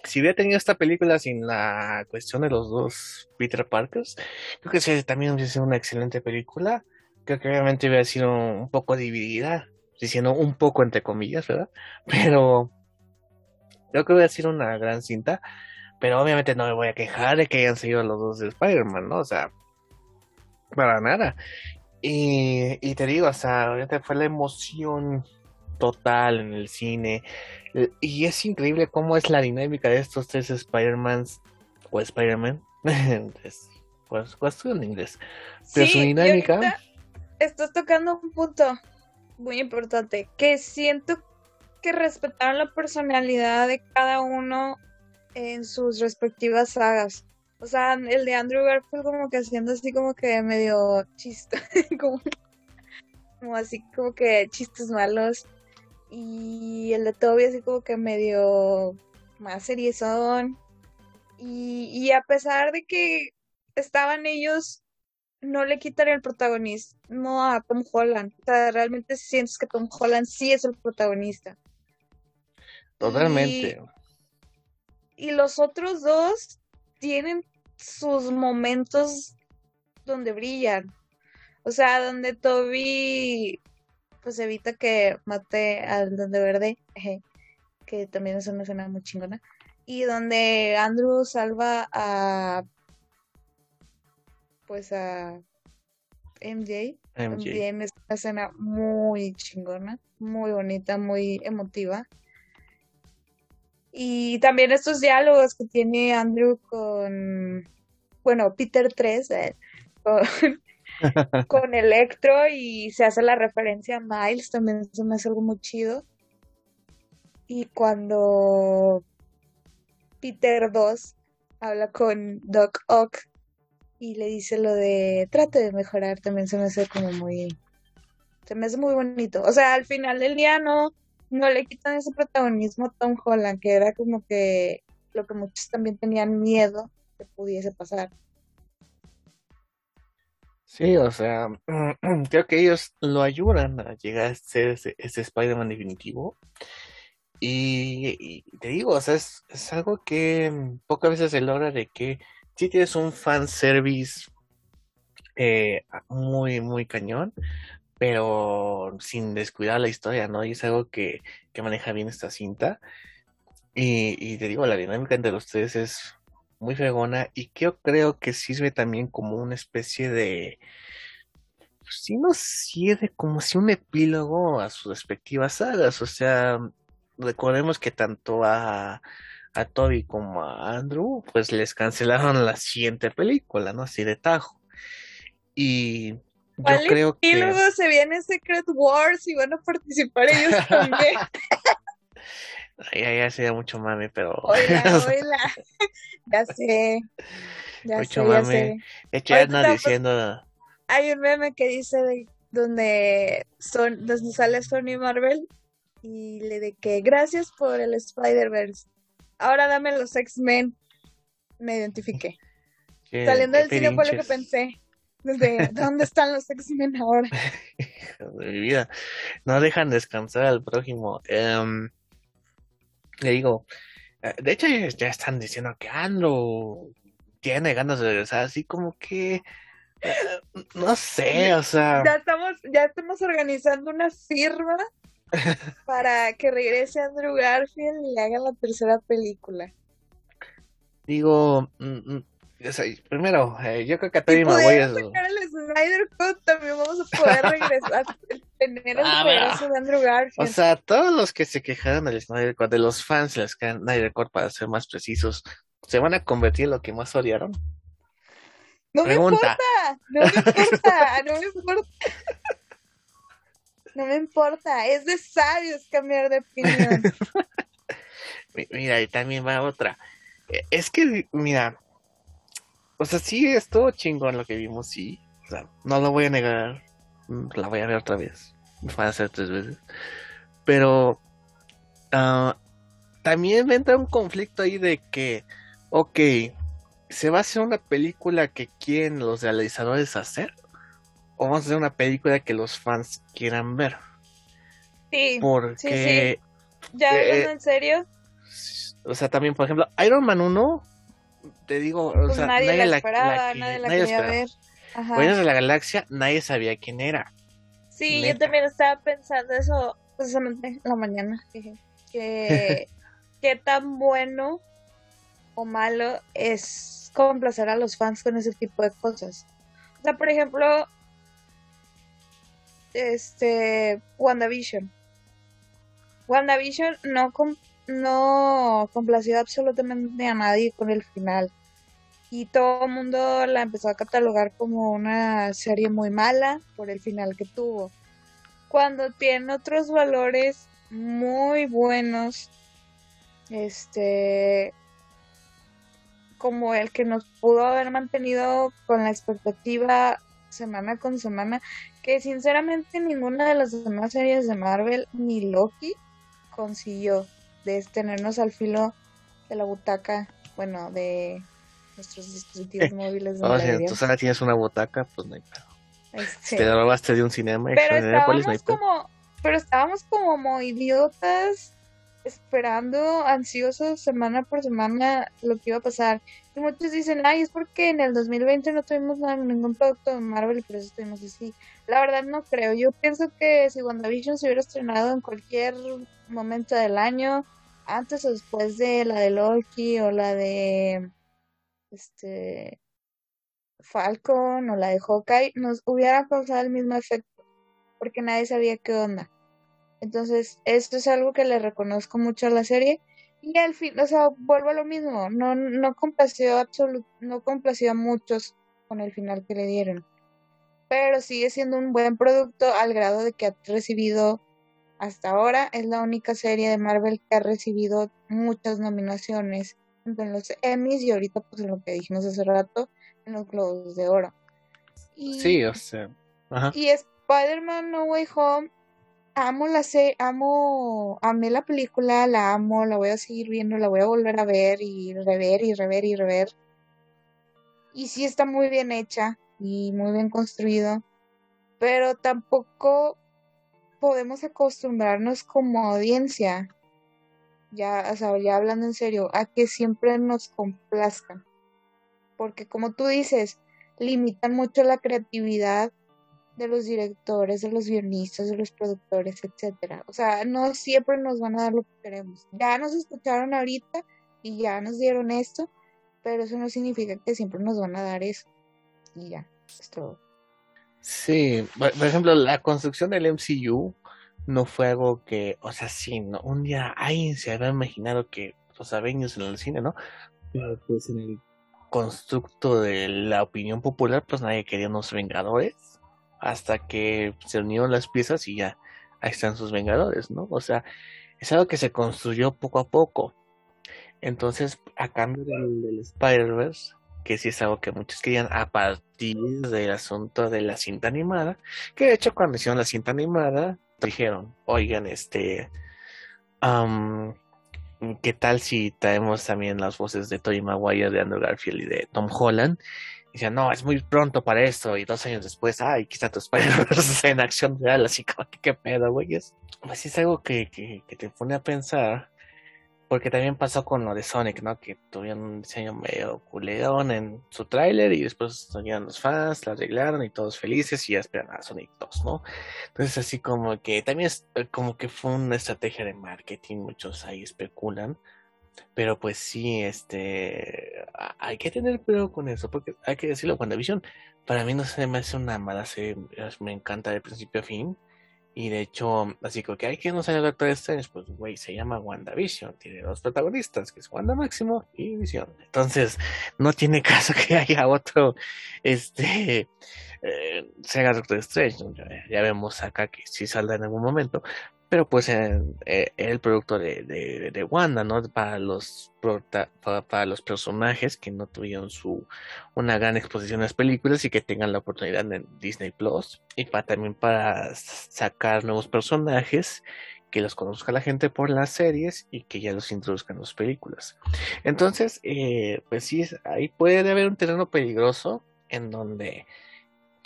si hubiera tenido esta película sin la cuestión de los dos Peter Parkers, creo que sí, también hubiera sido una excelente película. Creo que obviamente hubiera sido un poco dividida, diciendo un poco entre comillas, ¿verdad? Pero Creo que voy a ser una gran cinta, pero obviamente no me voy a quejar de que hayan sido los dos de Spider-Man, ¿no? O sea, para nada. Y, y te digo, o sea, fue la emoción total en el cine. Y es increíble cómo es la dinámica de estos tres Spider-Mans o Spider-Man. pues, pues en inglés. Pero su dinámica. Estás tocando un punto muy importante que siento que respetaron la personalidad de cada uno en sus respectivas sagas. O sea, el de Andrew Garfield como que haciendo así como que medio chiste, como, así como que chistes malos. Y el de Toby así como que medio más seriezón. Y, y a pesar de que estaban ellos, no le quitan el protagonismo a Tom Holland. O sea, realmente sientes que Tom Holland sí es el protagonista. Totalmente. Y, los otros dos tienen sus momentos donde brillan. O sea, donde Toby pues evita que mate al Donde Verde, que también es una escena muy chingona. Y donde Andrew salva a pues a MJ. MJ. es una escena muy chingona, muy bonita, muy emotiva. Y también estos diálogos que tiene Andrew con, bueno, Peter 3, eh, con, Electro y se hace la referencia a Miles, también se me hace algo muy chido. Y cuando Peter 2 habla con Doc Ock y le dice lo de trate de mejorar, también se me hace como muy, se me hace muy bonito. O sea, al final del día no, no le quitan ese protagonismo a Tom Holland, que era como que lo que muchos también tenían miedo que pudiese pasar. Sí, o sea, creo que ellos lo ayudan a llegar a ser ese, Spider-Man definitivo. Y, te digo, o sea, es, algo que pocas veces se logra de que si tienes un fanservice eh, muy, muy cañón, pero sin descuidar la historia, ¿no? Y es algo que, maneja bien esta cinta. Y, te digo, la dinámica entre los tres es muy fregona y que yo creo que sirve también como una especie de, pues, si no sirve como si un epílogo a sus respectivas sagas, o sea, recordemos que tanto a, a Toby como a Andrew, pues les cancelaron la siguiente película, ¿no? Así de tajo. Y ¿Cuál yo creo que... luego se viene Secret Wars y van a participar ellos también. ya, ya sería mucho mame, pero. Hola, hola. ya sé. Ya mucho sé, mame. Ya sé. anda diciendo. Hay un meme que dice de, donde son, donde sale Sony Marvel y le de que gracias por el Spider-Verse. Ahora dame los X-Men. Me identifiqué. Saliendo del cine fue lo que pensé. ¿dónde están los X-Men ahora? de mi vida. No dejan descansar al prójimo. Em, le digo, eh, de hecho ya están diciendo que Andrew tiene ganas de regresar, así como que eh, no sé, o sea. Ya estamos, ya estamos organizando una firma para que regrese Andrew Garfield y le hagan la tercera película. Digo, primero, eh, yo creo que a Tony Maguire. sacar el Snyder Cut, también vamos a poder regresar tener el ah, de Andrew Garfield. O sea, todos los que se quejaron del Snyder Cut, de los fans del Snyder Cut, para ser más precisos, ¿se van a convertir en lo que más odiaron? No me importa, no me importa, no me importa. No me importa, es de sabios cambiar de opinión. mira, y también va otra. E, es que, mira, o sea, sí estuvo chingón lo que vimos, sí. O sea, no lo voy a negar. Mm, la voy a ver otra vez. Van a ser tres veces. Pero uh, también entra un conflicto ahí de que, ok, ¿se va a hacer una película que quieren los realizadores hacer? ¿O vamos a hacer una película que los fans quieran ver? Sí. Porque. ¿Ya hablando en serio? O sea, también, por ejemplo, Iron Man 1, te digo, o pues sea, nadie, la esperaba, nadie la quería ver. de la Galaxia, nadie sabía quién era. Sí, yo también estaba pensando eso precisamente en la mañana. Que qué tan bueno o malo es complacer a los fans con ese tipo de cosas. O sea, por ejemplo, este, WandaVision. WandaVision no, no complació absolutamente a nadie con el final. Y todo el mundo la empezó a catalogar como una serie muy mala por el final que tuvo. Cuando tiene otros valores muy buenos, este, como el que nos pudo haber mantenido con la expectativa semana con semana, que sinceramente ninguna de las demás series de Marvel ni Loki consiguió de tenernos al filo de la butaca, bueno, de nuestros dispositivos móviles. De si tú sabes tienes una butaca, pues no hay pedo. Este... Te robaste de un cinema. Pero estábamos como, pero estábamos como idiotas esperando ansiosos semana por semana lo que iba a pasar. Y muchos dicen, ay, es porque en el 2020 no tuvimos nada, ningún producto de Marvel y por eso estuvimos así. La verdad no creo. Yo pienso que si WandaVision se hubiera estrenado en cualquier momento del año, antes o después de la de Loki o la de este Falcon o la de Hawkeye, nos hubiera causado el mismo efecto, porque nadie sabía qué onda. Entonces, esto es algo que le reconozco mucho a la serie. Y al fin, o sea, vuelvo a lo mismo, no, no complació no complació a muchos con el final que le dieron. Pero sigue siendo un buen producto al grado de que ha recibido hasta ahora es la única serie de Marvel que ha recibido muchas nominaciones en los Emmys y ahorita pues en lo que dijimos hace rato en los Globos de Oro. Y, sí, o sea. Y Spider-Man No Way Home, amo la serie, amo, amé la película, la amo, la voy a seguir viendo, la voy a volver a ver y rever y rever y rever. Y sí está muy bien hecha y muy bien construido, pero tampoco podemos acostumbrarnos como audiencia, ya, o sea, ya hablando en serio, a que siempre nos complazcan. Porque como tú dices, limitan mucho la creatividad de los directores, de los guionistas, de los productores, etcétera. O sea, no siempre nos van a dar lo que queremos. Ya nos escucharon ahorita y ya nos dieron esto, pero eso no significa que siempre nos van a dar eso. Y ya, es todo. Sí, por ejemplo, la construcción del MCU no fue algo que, o sea, sí, ¿no? un día alguien se había imaginado que los Avengers en el cine, ¿no? Pero pues en el constructo de la opinión popular, pues nadie quería unos Vengadores, hasta que se unieron las piezas y ya ahí están sus Vengadores, ¿no? O sea, es algo que se construyó poco a poco. Entonces, a cambio del, del Spider-Verse, que sí es algo que muchos querían a partir del asunto de la cinta animada, que de hecho cuando hicieron la cinta animada dijeron, oigan, este, ¿qué tal si traemos también las voces de Tony Maguire, de Andrew Garfield y de Tom Holland? Y no, es muy pronto para esto, y dos años después, ay, está tu spider en acción real, así como, ¿qué pedo, güey? Pues es algo que, que te pone a pensar porque también pasó con lo de Sonic, ¿no? Que tuvieron un diseño medio culeón en su tráiler y después salieron los fans, la arreglaron y todos felices y ya esperan a Sonic 2, ¿no? Entonces así como que también es eh, como que fue una estrategia de marketing, muchos ahí especulan. Pero pues sí, este, hay que tener cuidado con eso, porque hay que decirlo, WandaVision, para mí no se me hace una mala serie, me encanta de principio a fin, y de hecho, así que, hay que no sale el Doctor Strange, pues güey, se llama WandaVision, tiene dos protagonistas, que es Wanda Máximo y Vision. Entonces, no tiene caso que haya otro, este, eh, sea Doctor Strange, ya, vemos acá que sí saldrá en algún momento, pero pues eh, el producto de, de, Wanda, ¿no? Para los, para, los personajes que no tuvieron su una gran exposición en las películas y que tengan la oportunidad en Disney Plus y para también para sacar nuevos personajes que los conozca la gente por las series y que ya los introduzcan en las películas. Entonces, eh, pues sí, ahí puede haber un terreno peligroso en donde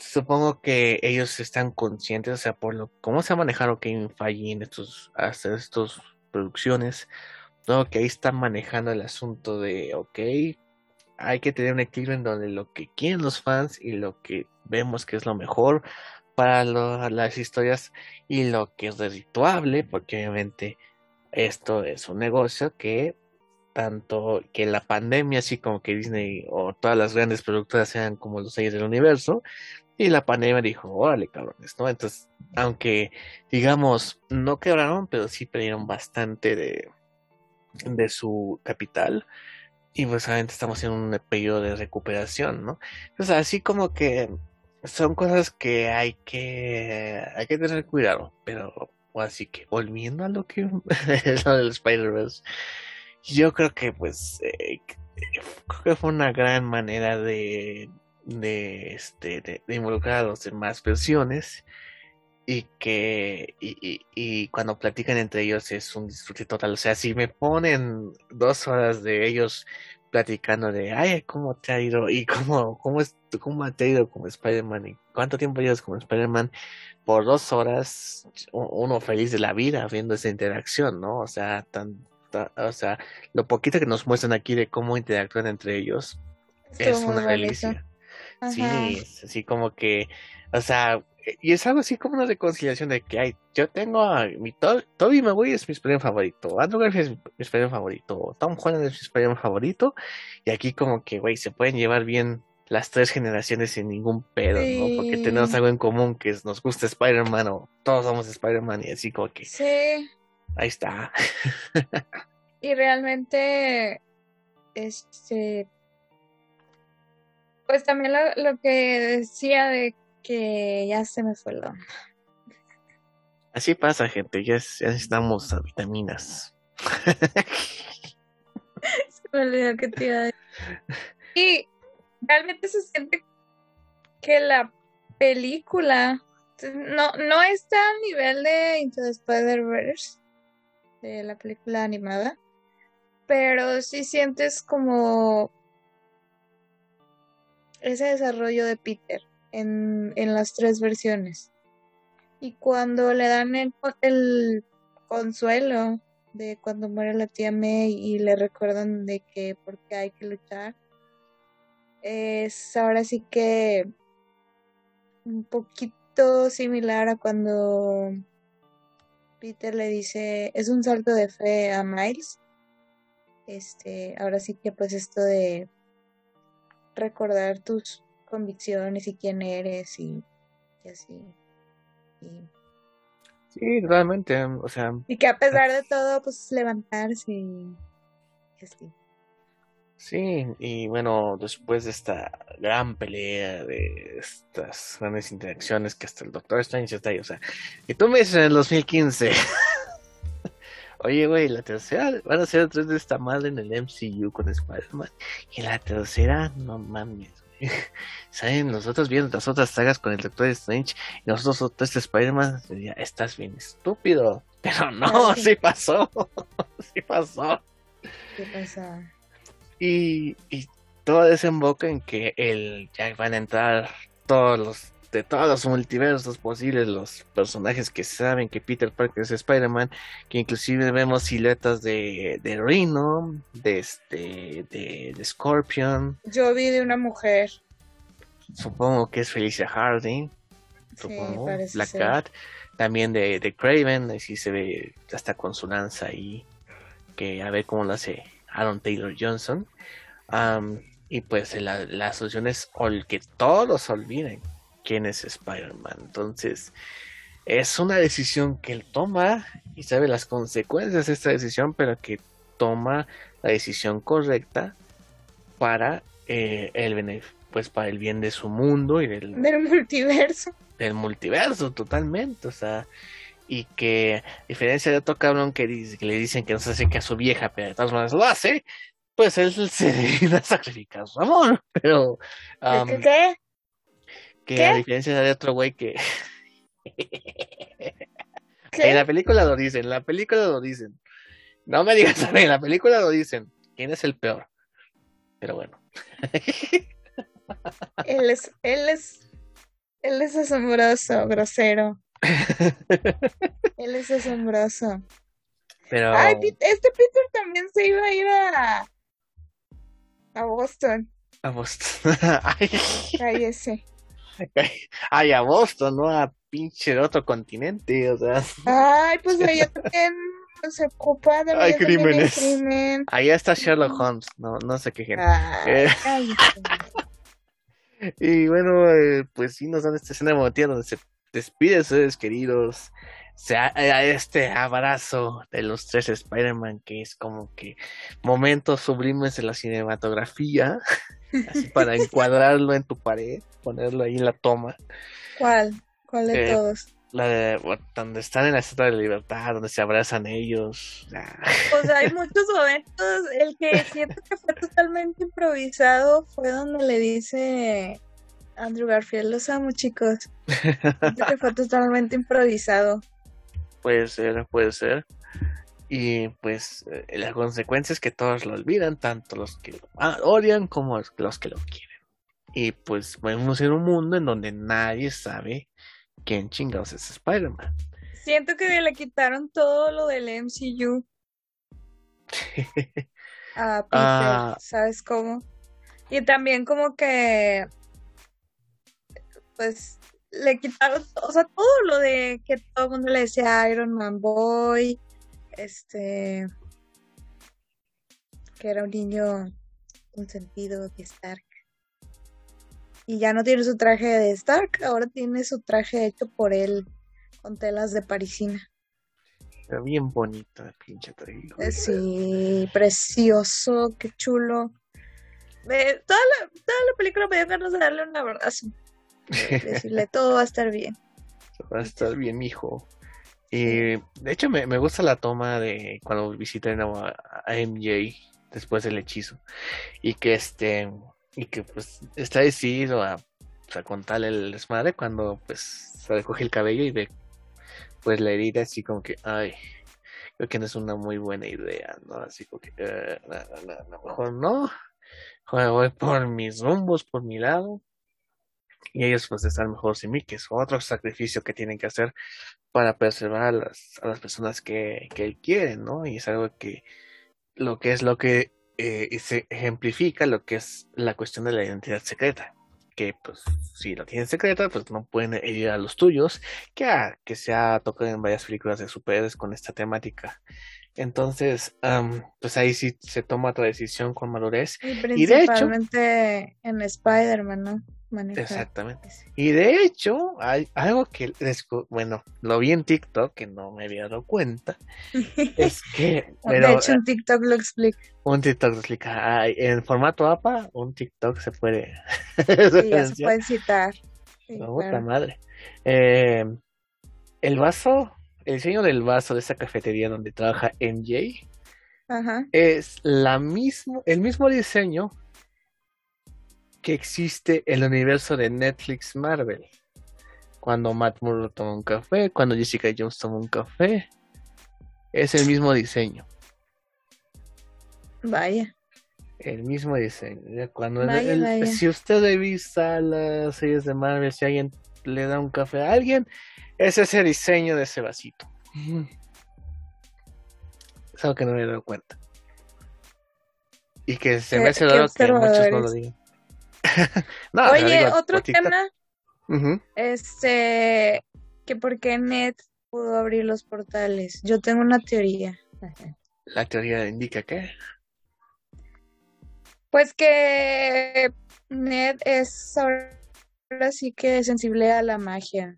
supongo que ellos están conscientes, o sea, por lo cómo se ha manejado Kevin Feige en estos, hasta estas producciones, todo que ahí están manejando el asunto de, ok, hay que tener un equilibrio en donde lo que quieren los fans y lo que vemos que es lo mejor para las historias y lo que es redituable, porque obviamente esto es un negocio que tanto que la pandemia, así como que Disney o todas las grandes productoras sean como los seis del universo, y la pandemia dijo, órale, cabrones, ¿no? Entonces, aunque, digamos, no quebraron, pero sí perdieron bastante de, de su capital. Y pues obviamente estamos en un periodo de recuperación, ¿no? Entonces, así como que son cosas que hay que, hay que tener cuidado, pero así que volviendo a lo que es lo del Spider-Verse, yo creo que pues eh, creo que fue una gran manera de de, este, de, a los demás versiones y que y, y, cuando platican entre ellos es un disfrute total. O sea, si me ponen dos horas de ellos platicando de, ay, ¿cómo te ha ido? Y cómo, cómo, es, cómo te ha ido como Spider-Man y cuánto tiempo llevas como Spider-Man por dos horas, uno feliz de la vida viendo esa interacción, ¿no? O sea, tan, o sea, lo poquito que nos muestran aquí de cómo interactúan entre ellos es una delicia. Sí, es así como que, o sea, y es algo así como una reconciliación de que hay, yo tengo a mi Toby Maguire es mi Spider-Man favorito, Andrew Garfield es mi Spider-Man favorito, Tom Holland es mi Spider-Man favorito, y aquí como que, güey, se pueden llevar bien las tres generaciones sin ningún pedo, ¿no? Porque tenemos algo en común que es, nos gusta Spider-Man o todos somos Spider-Man y así como que... Sí. Ahí está. y realmente, este, pues también lo, que decía de que ya se me fue el don. Así pasa, gente, ya, necesitamos vitaminas. se me olvidó que te iba a decir. Y realmente se siente que la película no, no está al nivel de Into the Spider-Verse, de la película animada, pero sí sientes como ese desarrollo de Peter en, las tres versiones. Y cuando le dan el, el consuelo de cuando muere la tía May y le recuerdan de que porque hay que luchar, es ahora sí que un poquito similar a cuando Peter le dice, es un salto de fe a Miles. Este, ahora sí que pues esto de recordar tus convicciones y quién eres y, así. Y, sí, realmente, o sea. Y que a pesar de todo, pues levantarse y, así. Sí, y bueno, después de esta gran pelea, de estas grandes interacciones que hasta el Doctor Strange está ahí, o sea, y tú me dices en el 2015, oye, güey, la tercera, van a ser tres de esta madre en el MCU con Spider-Man, y la tercera, no mames, Saben, nosotros viendo las otras sagas con el Doctor Strange y nosotros otros este Spider-Man, estás bien estúpido. Pero no, sí, pasó. sí pasó. ¿Qué pasa? Y, y todo desemboca en que el, ya van a entrar todos los de todos los multiversos posibles, los personajes que saben que Peter Parker es Spider-Man, que inclusive vemos siluetas de, de Rhino, de este, de, de Scorpion. Yo vi de una mujer. Supongo que es Felicia Harding. Supongo. Black Cat. También de, de Craven, así se ve hasta con su lanza ahí. Que a ver cómo lo hace Aaron Taylor Johnson. y pues la, la, solución es que todos olviden quién es Spider-Man. Entonces, es una decisión que él toma y sabe las consecuencias de esta decisión, pero que toma la decisión correcta para eh, el pues para el bien de su mundo y del, multiverso. Del multiverso, totalmente. O sea, y que, a diferencia de otro cabrón que, le dicen que no se hace que a su vieja, pero de todas maneras lo hace, pues él se dedica a sacrificar su amor. Pero. ¿Qué? Que a diferencia de otro güey que. En la película lo dicen, en la película lo dicen. No me digas en la película lo dicen. ¿Quién es el peor? Pero bueno. él es, él es, él es asombroso, grosero. él es asombroso. Pero... Ay, este Peter también se iba a ir a, a Boston. A Boston. Ay. Cállese. Ay, a Boston, no a pinche otro continente, o sea. Ay, pues allá también se ocupa de Hay crímenes. Allá está Sherlock Holmes, no, no sé qué gente. Eh, y bueno, eh, pues sí nos dan esta escena emotiva donde se despide a seres queridos. Se a, este abrazo de los tres Spider-Man que es como que momentos sublimes de la cinematografía, así para encuadrarlo en tu pared, ponerlo ahí en la toma. ¿Cuál? ¿Cuál de eh, todos? La de donde están en la estatua de libertad, donde se abrazan ellos. Pues hay muchos momentos. El que siento que fue totalmente improvisado fue donde le dice Andrew Garfield: Los amo, chicos. Siento que fue totalmente improvisado. Puede ser, puede ser. Y pues eh, la consecuencia es que todos lo olvidan, tanto los que lo odian como los que lo quieren. Y pues vamos en un mundo en donde nadie sabe quién chingados es Spider-Man. Siento que le quitaron todo lo del MCU. a Peter, ah. ¿sabes cómo? Y también como que pues le quitaron, o sea, todo lo de que todo el mundo le decía Iron Man Boy, este, que era un niño un sentido de Stark y ya no tiene su traje de Stark, ahora tiene su traje hecho por él con telas de parisina. Está bien bonito el pinche traje. Eh, sí, precioso, qué chulo. toda, la, toda la película me dio ganas de darle un abrazo. Decirle todo va a estar bien. Va a estar bien, mijo. Y de hecho me, gusta la toma de cuando visitan a, a MJ después del hechizo. Y que este y que pues está decidido a, contarle el desmadre cuando pues se recoge el cabello y ve pues la herida así como que ay creo que no es una muy buena idea no así como que eh, no, mejor no voy por mis rumbos por mi lado y ellos pues están mejor sin mí que es otro sacrificio que tienen que hacer para preservar a las, a las personas que, que él quiere no y es algo que lo que es lo que eh, se ejemplifica lo que es la cuestión de la identidad secreta. Que pues si lo tienen secreta, pues no pueden ir a los tuyos, que, que se ha tocado en varias películas de superhéroes con esta temática. Entonces, pues ahí sí se toma otra decisión con madurez. Y, de hecho, en Spider-Man, ¿no? Exactamente. Y de hecho, hay algo que, bueno, lo vi en TikTok que no me había dado cuenta. es que. de hecho, un TikTok lo explica. Un TikTok lo explica. en formato APA, un TikTok se puede. sí, ya se puede citar. madre. Eh, el vaso, el diseño del vaso de esa cafetería donde trabaja MJ. Es la mismo, el mismo diseño que existe el universo de Netflix Marvel. Cuando Matt Murdock toma un café, cuando Jessica Jones toma un café, es el mismo diseño. Vaya. El mismo diseño. Cuando si usted revisa las series de Marvel, si alguien le da un café a alguien, es ese diseño de ese vasito. Es algo que no me he dado cuenta. Y que se me hace raro que muchos no lo digan. Oye, otro tema. Este, que por qué Ned pudo abrir los portales. Yo tengo una teoría. La teoría indica que. Pues que Ned es ahora sí que sensible a la magia.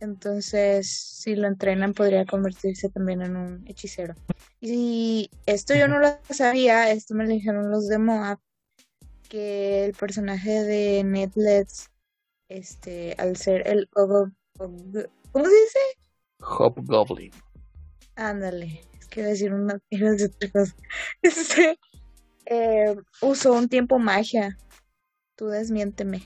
Entonces, si lo entrenan, podría convertirse también en un hechicero. Y esto yo no lo sabía, esto me lo dijeron los de Moab, que el personaje de Ned Leeds, este, al ser el ¿cómo se dice? Hobgoblin. Ándale, es que iba a decir una otra cosa. Este, eh, usó un tiempo magia. Tú desmiénteme.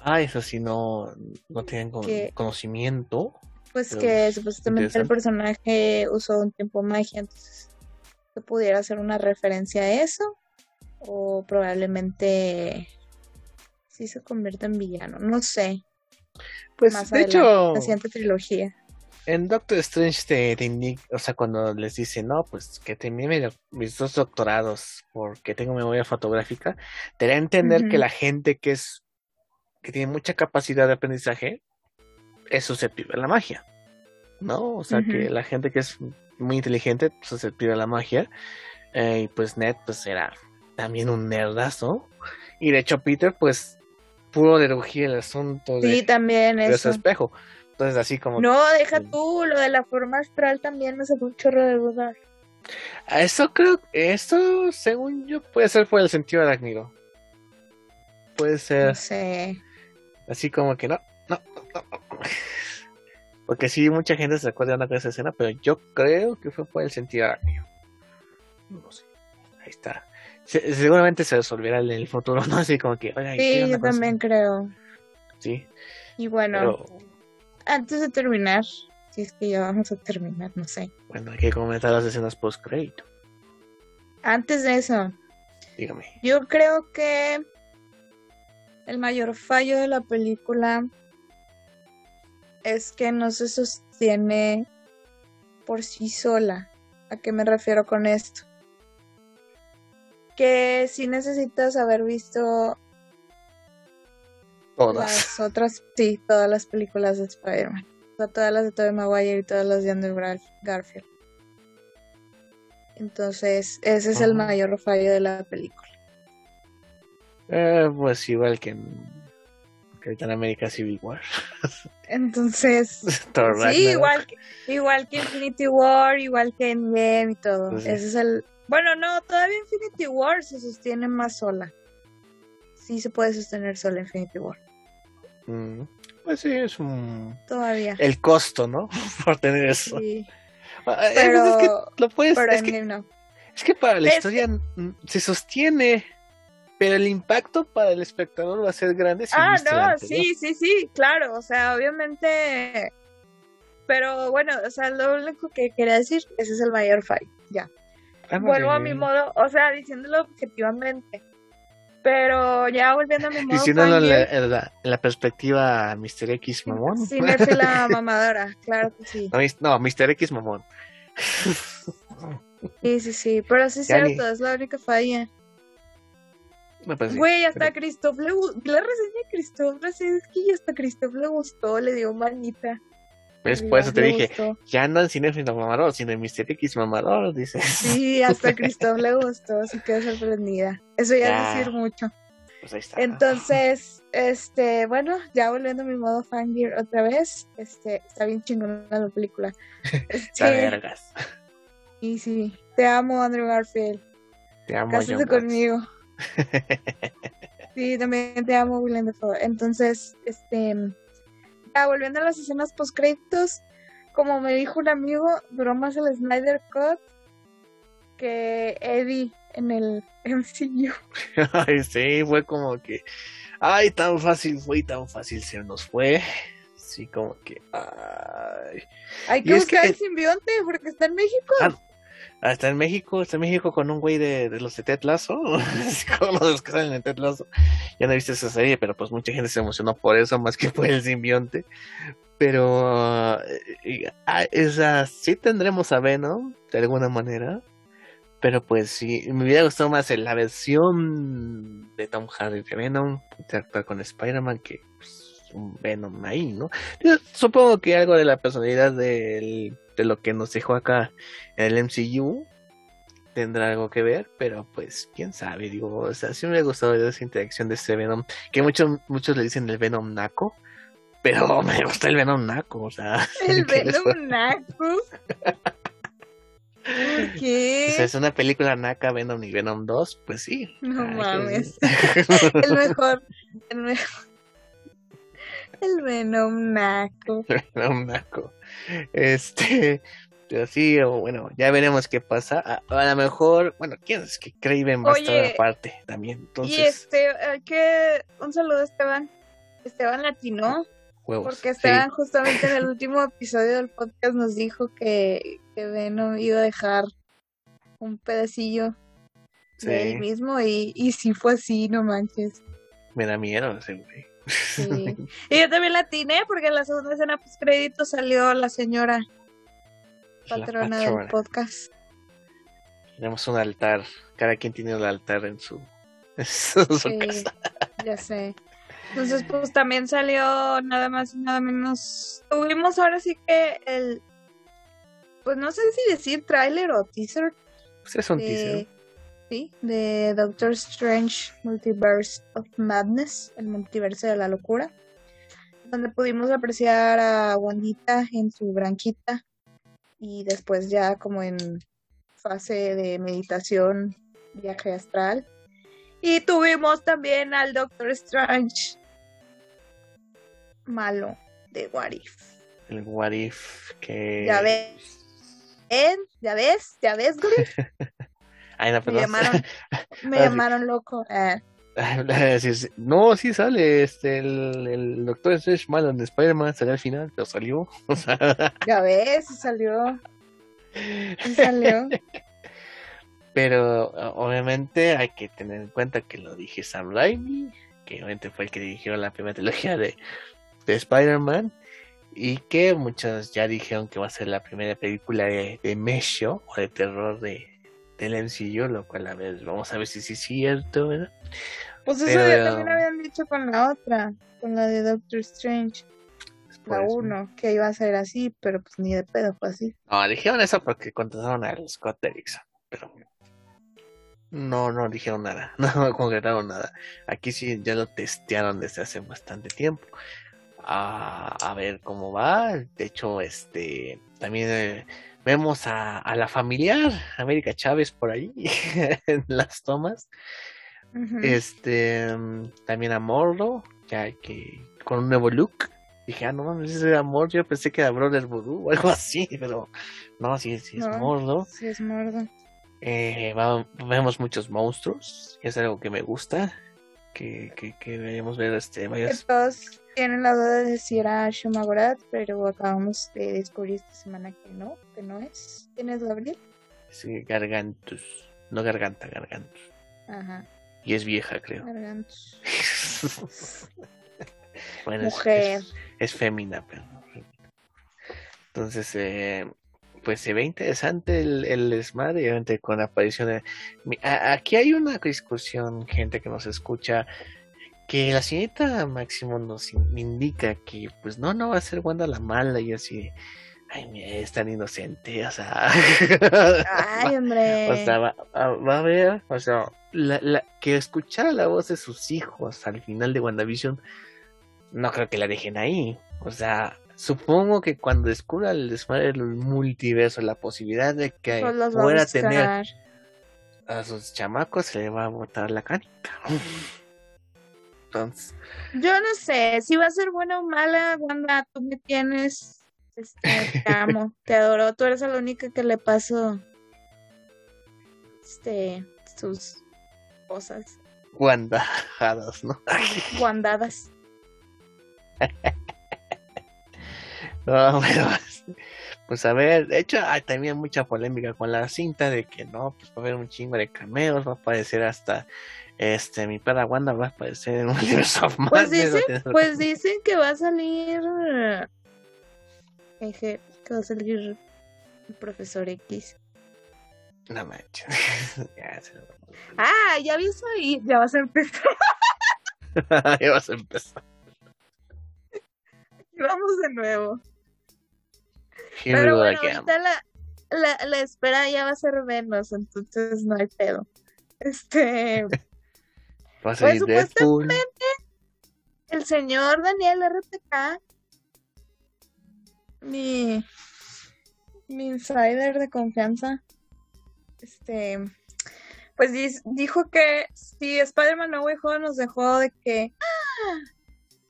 Ah, eso sí, no, no tienen conocimiento. Pues que supuestamente el personaje usó un tiempo magia, entonces ¿se pudiera hacer una referencia a eso? O probablemente sí se convierte en villano, no sé. Pues de hecho, la siguiente trilogía. En Doctor Strange te, indica, o sea, cuando les dice, no, pues que termine mis dos doctorados porque tengo memoria fotográfica, te da a entender que la gente que es que tiene mucha capacidad de aprendizaje es susceptible a la magia, ¿no? O sea, que la gente que es muy inteligente, pues, susceptible a la magia, eh, y pues Ned, pues era también un nerdazo, y de hecho Peter, pues, pudo deducir el asunto de, también de su espejo. Entonces, así como. No, deja tú, lo de la forma astral también me hace un chorro de dudar. Eso creo, eso, según yo, puede ser por el sentido arácnido. Puede ser. No sé. Así como que no, no, no, Porque sí, mucha gente se acuerda de esa escena, pero yo creo que fue por el sentido arácnido. No sé. Ahí está. Seguramente se resolverá en el futuro, ¿no? Así como que. sí, yo también creo. Sí. Y bueno, antes de terminar, si es que ya vamos a terminar, no sé. Bueno, hay que comentar las escenas post-crédito. Antes de eso, dígame. Yo creo que el mayor fallo de la película es que no se sostiene por sí sola. ¿A qué me refiero con esto? Que si necesitas haber visto todas las otras, sí, todas las películas de Spider-Man. todas las de Tobey Maguire y todas las de Andrew Garfield. Entonces, ese es el mayor fallo de la película. Eh, pues igual que en Capitán América Civil War. Entonces, sí, igual que, igual que Infinity War, igual que Endgame y todo. Pues Ese es el. Bueno, no, todavía Infinity War se sostiene más sola. Sí se puede sostener sola Infinity War. Mm, pues sí, es un. Todavía. El costo, ¿no? Por tener eso. Sí. Ah, pero, es que lo puedes. es, que, no. es que para la historia se sostiene pero el impacto para el espectador va a ser grande. ah, no, sí, sí, sí, claro, o sea, obviamente, pero bueno, o sea, lo único que quería decir, ese es el mayor fallo, ya. Ah, Vuelvo a mi modo, o sea, diciéndolo objetivamente, pero ya volviendo a mi modo. Diciéndolo en la, la, perspectiva Mr. X mamón. Sí, la mamadora, claro que sí. No, Mr. X mamón. Sí, sí, sí, pero sí es cierto, es la única falla. Güey, hasta a Christoph le La reseña de Christoph, es que hasta Christoph le gustó, le dio manita. Pues por eso te dije, ya no en Cinefilo Mamador, sino en Mr. X Mamador, dices. Sí, hasta a Christoph le gustó, así quedó sorprendida. Eso ya, es decir mucho. Pues ahí está. Entonces, este, bueno, ya volviendo a mi modo fangir otra vez, este, está bien chingona la película. Este, vergas. Y sí, te amo, Andrew Garfield. Te amo, Cásate conmigo. sí, también te amo, William Dafoe. Entonces, este, ya volviendo a las escenas post créditos, como me dijo un amigo, duró más el Snyder Cut que Eddie en el MCU. Ay, sí, fue como que, ay, tan fácil fue y tan fácil se nos fue. Sí, como que, ay. Hay que buscar el simbionte porque está en México. Ah, Está en México, está en México con un güey de, los de Ted Lasso, los que salen en Ted Lasso. Ya no viste esa serie, pero pues mucha gente se emocionó por eso, más que por el simbionte. Pero eh, ah, esa sí tendremos a Venom, de alguna manera. Pero pues sí, me hubiera gustado más la versión de Tom Hardy de Venom, interactuar con Spider-Man, que pues, un Venom ahí, ¿no? Yo supongo que algo de la personalidad del de lo que nos dejó acá en el MCU, tendrá algo que ver, pero pues quién sabe, digo, o sea, sí me ha gustado esa interacción de este Venom, que muchos, muchos le dicen el Venom naco, pero me gusta el Venom naco, o sea. El Venom naco. ¿Por qué? O sea, es una película naca Venom y Venom 2, pues sí. No Ay, mames. El mejor. El mejor. El Venom naco. Venom naco. Este, pero sí, o bueno, ya veremos qué pasa. A, a lo mejor, bueno, quién es que Craven va a estar Oye, aparte también, entonces, Y este, que. Un saludo a Esteban. Esteban Latino. huevos. Porque sí. Esteban, justamente en el último episodio del podcast, nos dijo que, que Venom iba a dejar un pedacillo Sí, de él mismo. Y, y sí fue así, no manches. me da miedo ese güey. Sí. Y yo también la atiné porque en la segunda escena post crédito salió la señora La patrona del podcast. Tenemos un altar, cada quien tiene un altar en su, en su Sí, casa. ya sé. Entonces, pues también salió nada más y nada menos. Tuvimos ahora sí que el. Pues no sé si decir tráiler o teaser Pues es un de, teaser. Sí, de Doctor Strange Multiverse of Madness, el multiverso de la locura, donde pudimos apreciar a Wandita en su branquita y después ya como en fase de meditación, viaje astral. Y tuvimos también al Doctor Strange malo de What If. El What If que... Ya ves. ¿Eh? ¿Ya ves? ¿Ya ves, güey? Ay, no, Me perdón. llamaron, me Ah, llamaron loco. Eh. No, sí sale este el, el Doctor Strange malo en Spider-Man, salió al final, pero salió. O sea, ya ves, salió. Salió. pero obviamente hay que tener en cuenta que lo dije Sam Raimi, que obviamente fue el que dirigió la primera trilogía de, de Spider-Man, y que muchos ya dijeron que va a ser la primera película de, de Mesho o de terror de, del MCU, lo cual a ver, vamos a ver si sí es cierto, ¿verdad? Pues eso Pero- ya también habían dicho con la otra, con la de Doctor Strange, Por la. 1, que iba a ser así, pero pues ni de pedo fue así. No, dijeron eso porque contrataron a Scott Derrickson, pero no, no dijeron nada, no concretaron nada. Aquí sí ya lo testearon desde hace bastante tiempo. A, a ver cómo va. De hecho, este también eh, vemos a, a la familiar América Chávez por ahí en las tomas. Ujú. Este mm, también a Mordo, ya que con un nuevo look. Dije, ah, no mames, ese era Mordo. Yo pensé que era Brother Voodoo o algo así, pero no, sí, sí es No. Mordo. Sí, es mordo. Eh, va- vemos muchos monstruos, y es algo que me gusta. Que, que, que deberíamos ver este, Que varios. todos tienen la duda de si era Shumagorat, pero acabamos de descubrir esta semana que no, que no es. ¿Quién es Gabriel? sí, Gargantus, no Garganta, Gargantus. Ajá, Y es vieja, creo. Gargantus. bueno, es- Mujer. Es, es fémina, pero. Entonces, eh, pues se ve interesante el, el desmadre, obviamente con la aparición de... Mi- a- Aquí hay una discusión, gente que nos escucha, que la señorita Máximo nos in- indica que, pues no, no va a ser Wanda la mala y así, ay, mira, es tan inocente, o sea... Ay, hombre. O sea, va, va- va a ver, o sea, la, la- que escuchara la voz de sus hijos al final de WandaVision, no creo que la dejen ahí. O sea, supongo que cuando descubra el desmadre del multiverso, la posibilidad de que Pues va a pueda tener a sus chamacos, se le va a botar la canica. Entonces, Yo no sé, si va a ser buena o mala, Wanda, tú me tienes, este, te amo, te adoro, tú eres la única que le paso, este, sus cosas Wanda, Hadas, ¿no? guandadas. No, pero, pues a ver, de hecho hay también mucha polémica con la cinta de que no, pues va a haber un chingo de cameos, va a aparecer hasta este mi perra Wanda va a aparecer en Universe of Pues dicen, pues dicen que va a salir, jeje, que va a salir el profesor X. No manches. ya, se lo- Ah, ya vi eso ahí, ya vas a empezar, ya vas a empezar. vamos de nuevo. Here Pero bueno, ahorita la, la, la espera ya va a ser menos, entonces no hay pedo. Este. Va a Pues supuestamente el señor Daniel RTK, mi, mi insider de confianza, este, pues dijo que si Spider-Man No Way Home nos dejó de que, ¡ah!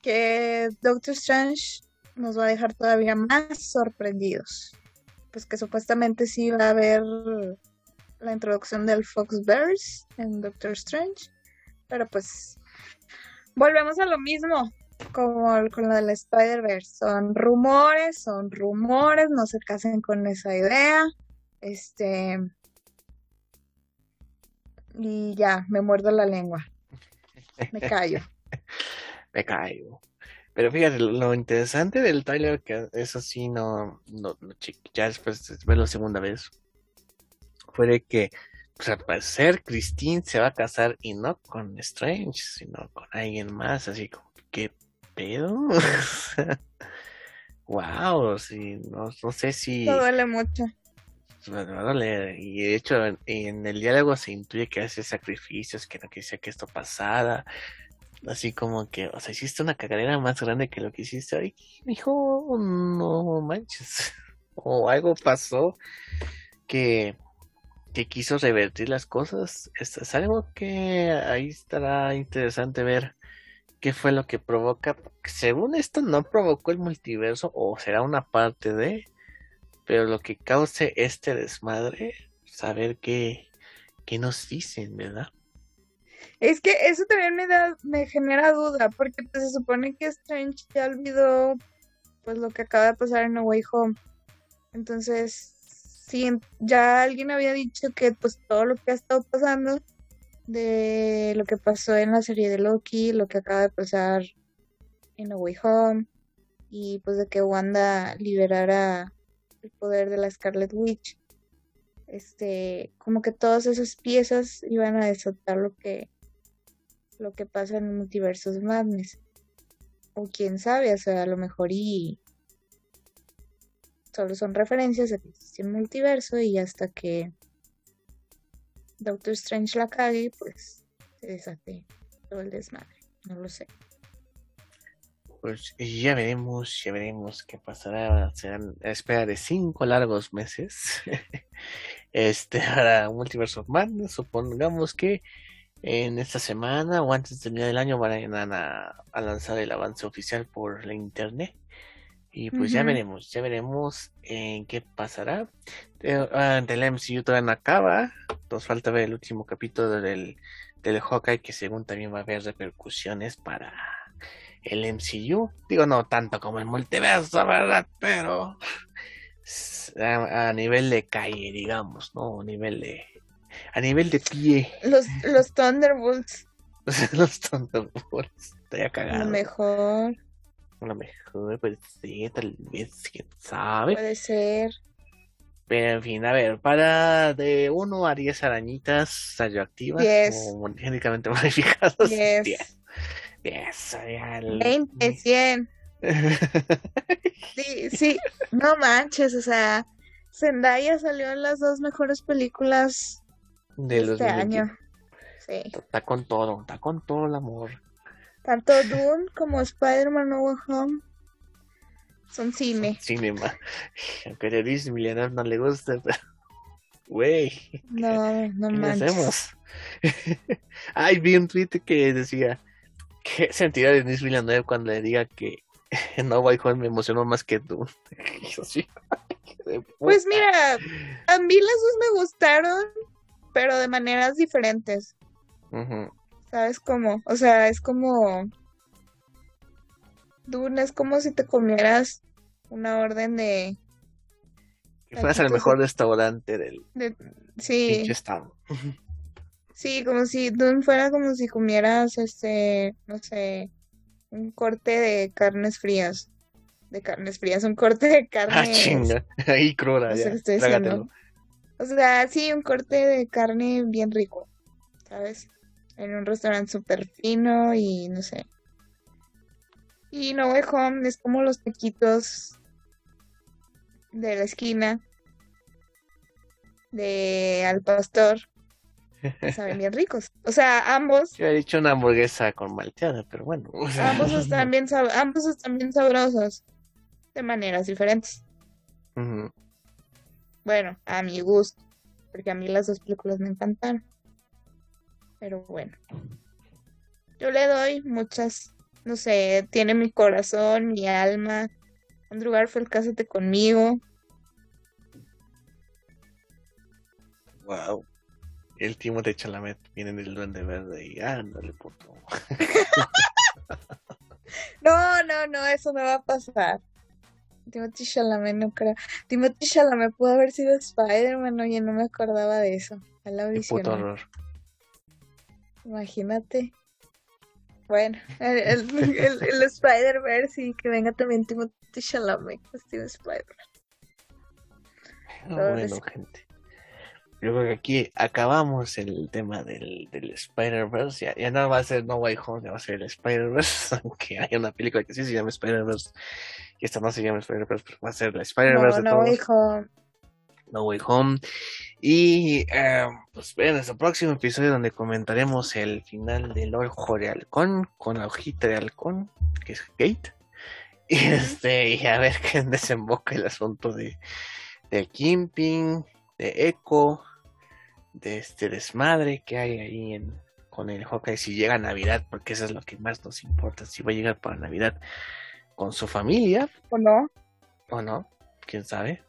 que Doctor Strange nos va a dejar todavía más sorprendidos. Pues que supuestamente sí va a haber la introducción del Foxverse en Doctor Strange. Pero pues volvemos a lo mismo como con lo del Spider-Verse. Son rumores, son rumores, no se casen con esa idea. Este. Y ya, me muerdo la lengua. Me callo. Me caigo. Pero fíjate, lo, interesante del Tyler, que eso sí no, no, no ya después de verlo segunda vez, fue de que, pues al parecer, Christine se va a casar y no con Strange, sino con alguien más, así como, ¿qué pedo? wow, sí, no, no sé si No duele mucho. doler. Y de hecho, en, en el diálogo se intuye que hace sacrificios, que no quisiera que esto pasara. Así como que, o sea, hiciste una cagadera más grande que lo que hiciste hoy. Hijo, no manches. O algo pasó que, que quiso revertir las cosas. Esto es algo que ahí estará interesante ver qué fue lo que provoca. Según esto, no provocó el multiverso, o será una parte de. Pero lo que cause este desmadre, saber qué, qué nos dicen, ¿verdad? Es que eso también me da, me genera duda, porque pues, se supone que Strange ya olvidó pues lo que acaba de pasar en No Way Home. Entonces, en- ya alguien había dicho que pues todo lo que ha estado pasando de lo que pasó en la serie de Loki, lo que acaba de pasar en No Way Home, y pues de que Wanda liberara el poder de la Scarlet Witch, este, como que todas esas piezas iban a desatar lo que lo que pasa en Multiversos Madness. O quién sabe, o sea, a lo mejor y solo son referencias de que existe un multiverso y hasta que Doctor Strange la cague, pues se desate todo el desmadre. No lo sé. Pues ya veremos, ya veremos qué pasará. Serán a espera de cinco largos meses. Este, para Multiverse of Madness, supongamos que en esta semana o antes de terminar el año van a, a lanzar el avance oficial por la internet. Y pues ya veremos, ya veremos en qué pasará. Eh, ah, del MCU todavía no acaba. Nos falta ver el último capítulo del, del Hawkeye, que según también va a haber repercusiones para el MCU. Digo, no tanto como el multiverso, ¿verdad? Pero a nivel de calle, digamos, ¿no? A nivel de, a nivel de pie. Los, los Thunderbolts, Los Thunderbolts. Estaría cagado. lo mejor, lo mejor, pues sí, tal vez, quién sabe. puede ser. Pero en fin, a ver, para de 1 a 10 arañitas radioactivas Diez. o genéticamente modificadas. Diez. 10. 10, ya el- 20, 100. Sí, sí, no manches, o sea, Zendaya salió en las dos mejores películas de de los este año. Sí. Está con todo, está con todo el amor. Tanto Dune como Spider-Man No Way Home son cine. Cinema. Aunque a Luis no le gusta, pero. Güey, No, no ¿qué manches. hacemos? Ay, vi un tweet que decía: ¿Qué sentirá Denis Villeneuve cuando le diga que No Way Home me emocionó más que tú? Pues mira, a mí las dos me gustaron, pero de maneras diferentes. ¿Sabes cómo? O sea, es como. Dune es como si te comieras una orden de. Que fueras al mejor restaurante del de sí, estado. sí, como si Dune fuera como si comieras, este, no sé, un corte de carnes frías. De carnes frías, un corte de Ah, carne. chinga. Ahí cruda, No ya. estoy. O sea, sí, un corte de carne bien rico, ¿sabes? En un restaurante súper fino y no sé. Y No Way Home es como los taquitos de la esquina de al pastor saben bien ricos. O sea, ambos. Yo he dicho una hamburguesa con malteada, pero bueno. Ambos están bien, ambos están bien sabrosos de maneras diferentes. Bueno, a mi gusto, porque a mí las dos películas me encantaron. Pero bueno, yo le doy muchas, no sé, tiene mi corazón, mi alma. Andrew Garfield, cásate conmigo. Wow. El timo de Chalamet viene del Duende Verde y ándale, puto. no, no, no, eso no va a pasar. Timothy Chalamet no creo. Timothy Chalamet pudo haber sido Spider-Man, oye, no me acordaba de eso. A la Puto horror. Imagínate. Bueno, el, el, el, Spider-Verse y que venga también Timothy Chalamet, que Spider-Man. bueno, gente. Yo creo que aquí acabamos el tema del, del Spider-Verse. Ya, no va a ser No Way Home, ya va a ser el Spider-Verse. Aunque hay una película que sí se llama Spider-Verse. Esta no se llama Spider-Verse, pero va a ser la Spider-Verse. No, no Way Home. No Way Home. Y eh, pues ven el próximo episodio donde comentaremos el final del ojo de halcón con la hojita de halcón, que es Kate. Y este, y a ver qué desemboca el asunto de, de Kimping, de Echo, de este desmadre que hay ahí en, con el Hawkeye si llega a Navidad, porque eso es lo que más nos importa, si va a llegar para Navidad con su familia. ¿O no? ¿O no? ¿Quién sabe?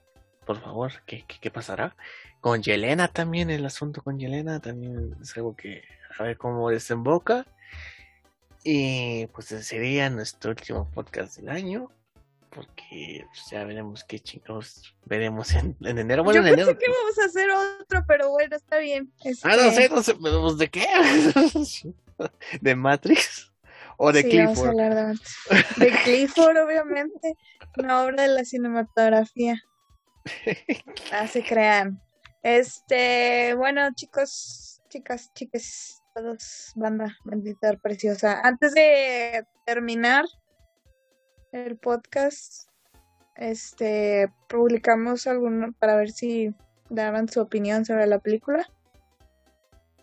Por favor, ¿qué, qué, pasará? Con Yelena también, el asunto con Yelena también es algo que a ver cómo desemboca. Y pues sería nuestro último podcast del año porque pues, ya veremos qué chicos veremos en, enero. Bueno, Yo en enero. que vamos a hacer otro, pero bueno, está bien. Ah, no sé, no sé, pues, ¿de qué? ¿De Matrix? ¿O de Clifford? de, de Clifford, obviamente. Una obra de la cinematografía. Ah, se crean. Este, bueno, chicos, chicas, chicas, todos, banda, bendita, preciosa. Antes de terminar, el podcast, este, publicamos alguno para ver si daban su opinión sobre la película.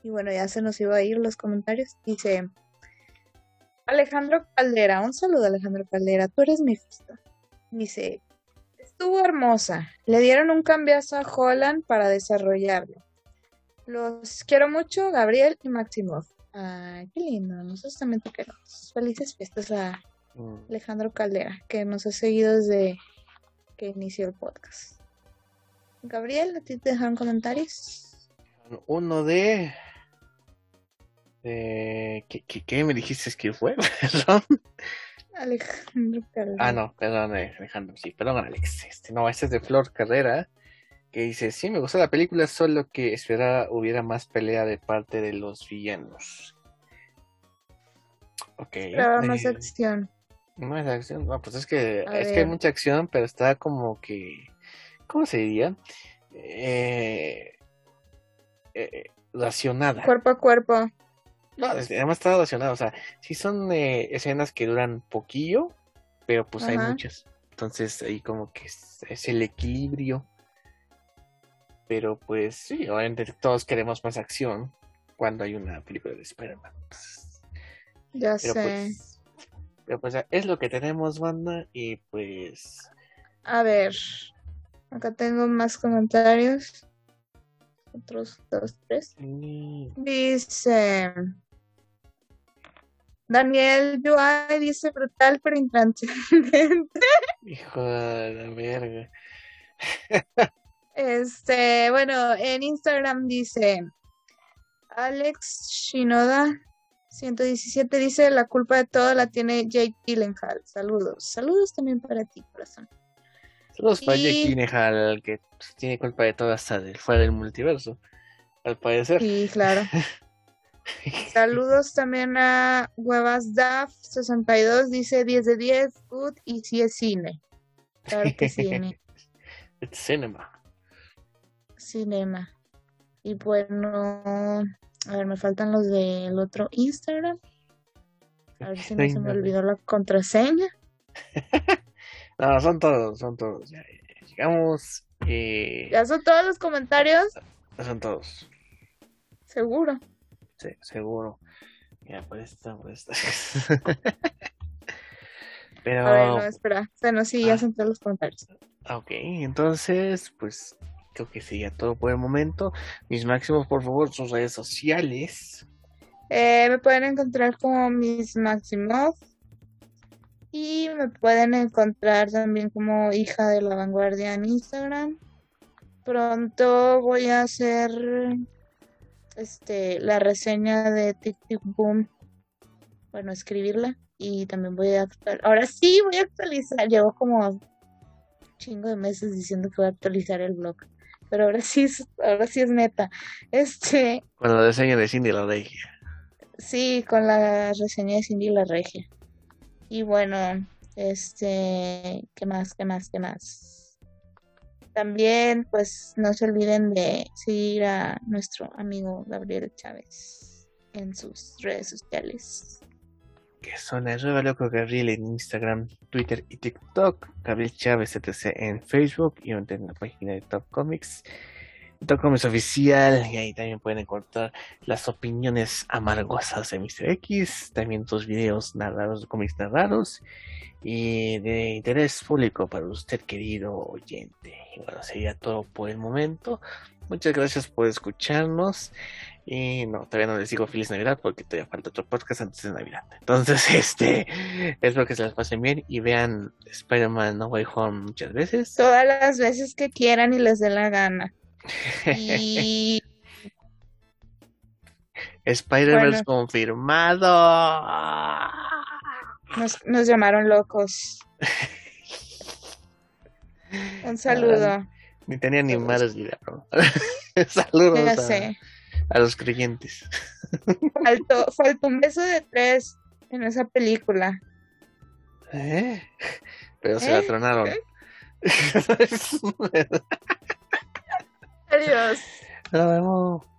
Y bueno, ya se nos iba a ir los comentarios. Dice Alejandro Caldera, un saludo Alejandro Caldera, tú eres mi fiesta. Dice, estuvo hermosa. Le dieron un cambiazo a Holland para desarrollarlo. Los quiero mucho, Gabriel y Maximov. Ay, qué lindo. Nosotros también te queremos. Felices fiestas a Mm. Alejandro Caldera, que nos ha seguido desde que inició el podcast. Gabriel, ¿a ti te dejaron comentarios? Uno de... de... ¿Qué, qué, me dijiste que fue? Perdón. Alejandro Caldera. Ah, no, perdón, eh, Alejandro, sí, perdón, Alex. Este, no, este es de Flor Carrera, que dice, sí, me gustó la película, solo que esperaba hubiera más pelea de parte de los villanos. Ok. Esperaba más acción. Es acción, no, pues es que es que hay mucha acción, pero está como que, ¿cómo se diría? Eh, eh, racionada. Cuerpo a cuerpo. No, además está racionada, o sea, sí son eh, escenas que duran poquillo, pero pues hay muchas. Entonces ahí como que es, el equilibrio. Pero pues sí, obviamente todos queremos más acción cuando hay una película de Spider-Man. ya sé. Pues, pero pues es lo que tenemos, banda, y pues... A ver, acá tengo más comentarios. Otros dos, tres. Dice... Daniel Yuay dice brutal pero intransigente. Hijo de la verga. este, bueno, en Instagram dice Alex Shinoda 117 dice, la culpa de todo la tiene Jake Gyllenhaal. Saludos. Saludos también para ti, corazón. Para Jake Gyllenhaal, que tiene culpa de todo hasta de fuera del multiverso, al parecer. Sí, claro. Saludos también a Huevas Daf 62, dice 10 de 10, good, y si es cine. Claro que cine. It's cinema. Cinema. Y bueno, a ver, me faltan los del otro Instagram. A ver si no se me olvidó la contraseña. no, son todos, son todos. Ya, llegamos Y ¿Ya son todos los comentarios? son todos. Seguro. Sí, seguro. Ya, pues está, pues está. Pero, A ver, no, espera. Bueno, sí, ya Ah. son todos los comentarios. ok, entonces, pues creo que sería todo por el momento. Mis máximos, por favor, sus redes sociales. Eh, me pueden encontrar como Miss Maximoff. Y me pueden encontrar también como hija de la vanguardia en Instagram. Pronto voy a hacer este la reseña de Tic Tic Boom. Bueno, escribirla. Y también voy a actualizar. Ahora sí voy a actualizar. Llevo como un chingo de meses diciendo que voy a actualizar el blog. Pero ahora sí es, ahora sí es neta. Este, Con la reseña de Cindy la Regia. Sí, con la reseña de Cindy la Regia. Y bueno, este, ¿qué más? ¿Qué más? ¿Qué más? También, pues, no se olviden de seguir a nuestro amigo Gabriel Chávez en sus redes sociales. que son arroba loco Gabriel en Instagram, Twitter y TikTok, Gabriel Chávez etc en Facebook y en la página de Top Comics. Comics oficial y ahí también pueden encontrar las opiniones amargosas de Mr. X, también tus videos narrados, cómics narrados y de interés público para usted querido oyente. Y bueno, sería todo por el momento. Muchas gracias por escucharnos. Y no, todavía no les digo feliz Navidad porque todavía falta otro podcast antes de Navidad. Entonces, este, espero que se las pasen bien y vean Spider-Man No Way Home muchas veces. Todas las veces que quieran y les dé la gana. Y Spider-Verse Bueno. confirmado. nos, nos llamaron locos. Un saludo. Ni tenía ni malas ideas, bro. Saludos a, sé. a los creyentes. Faltó, faltó un beso de tres en esa película. ¿Eh? Pero se la ¿Eh? Adiós. Nos vemos.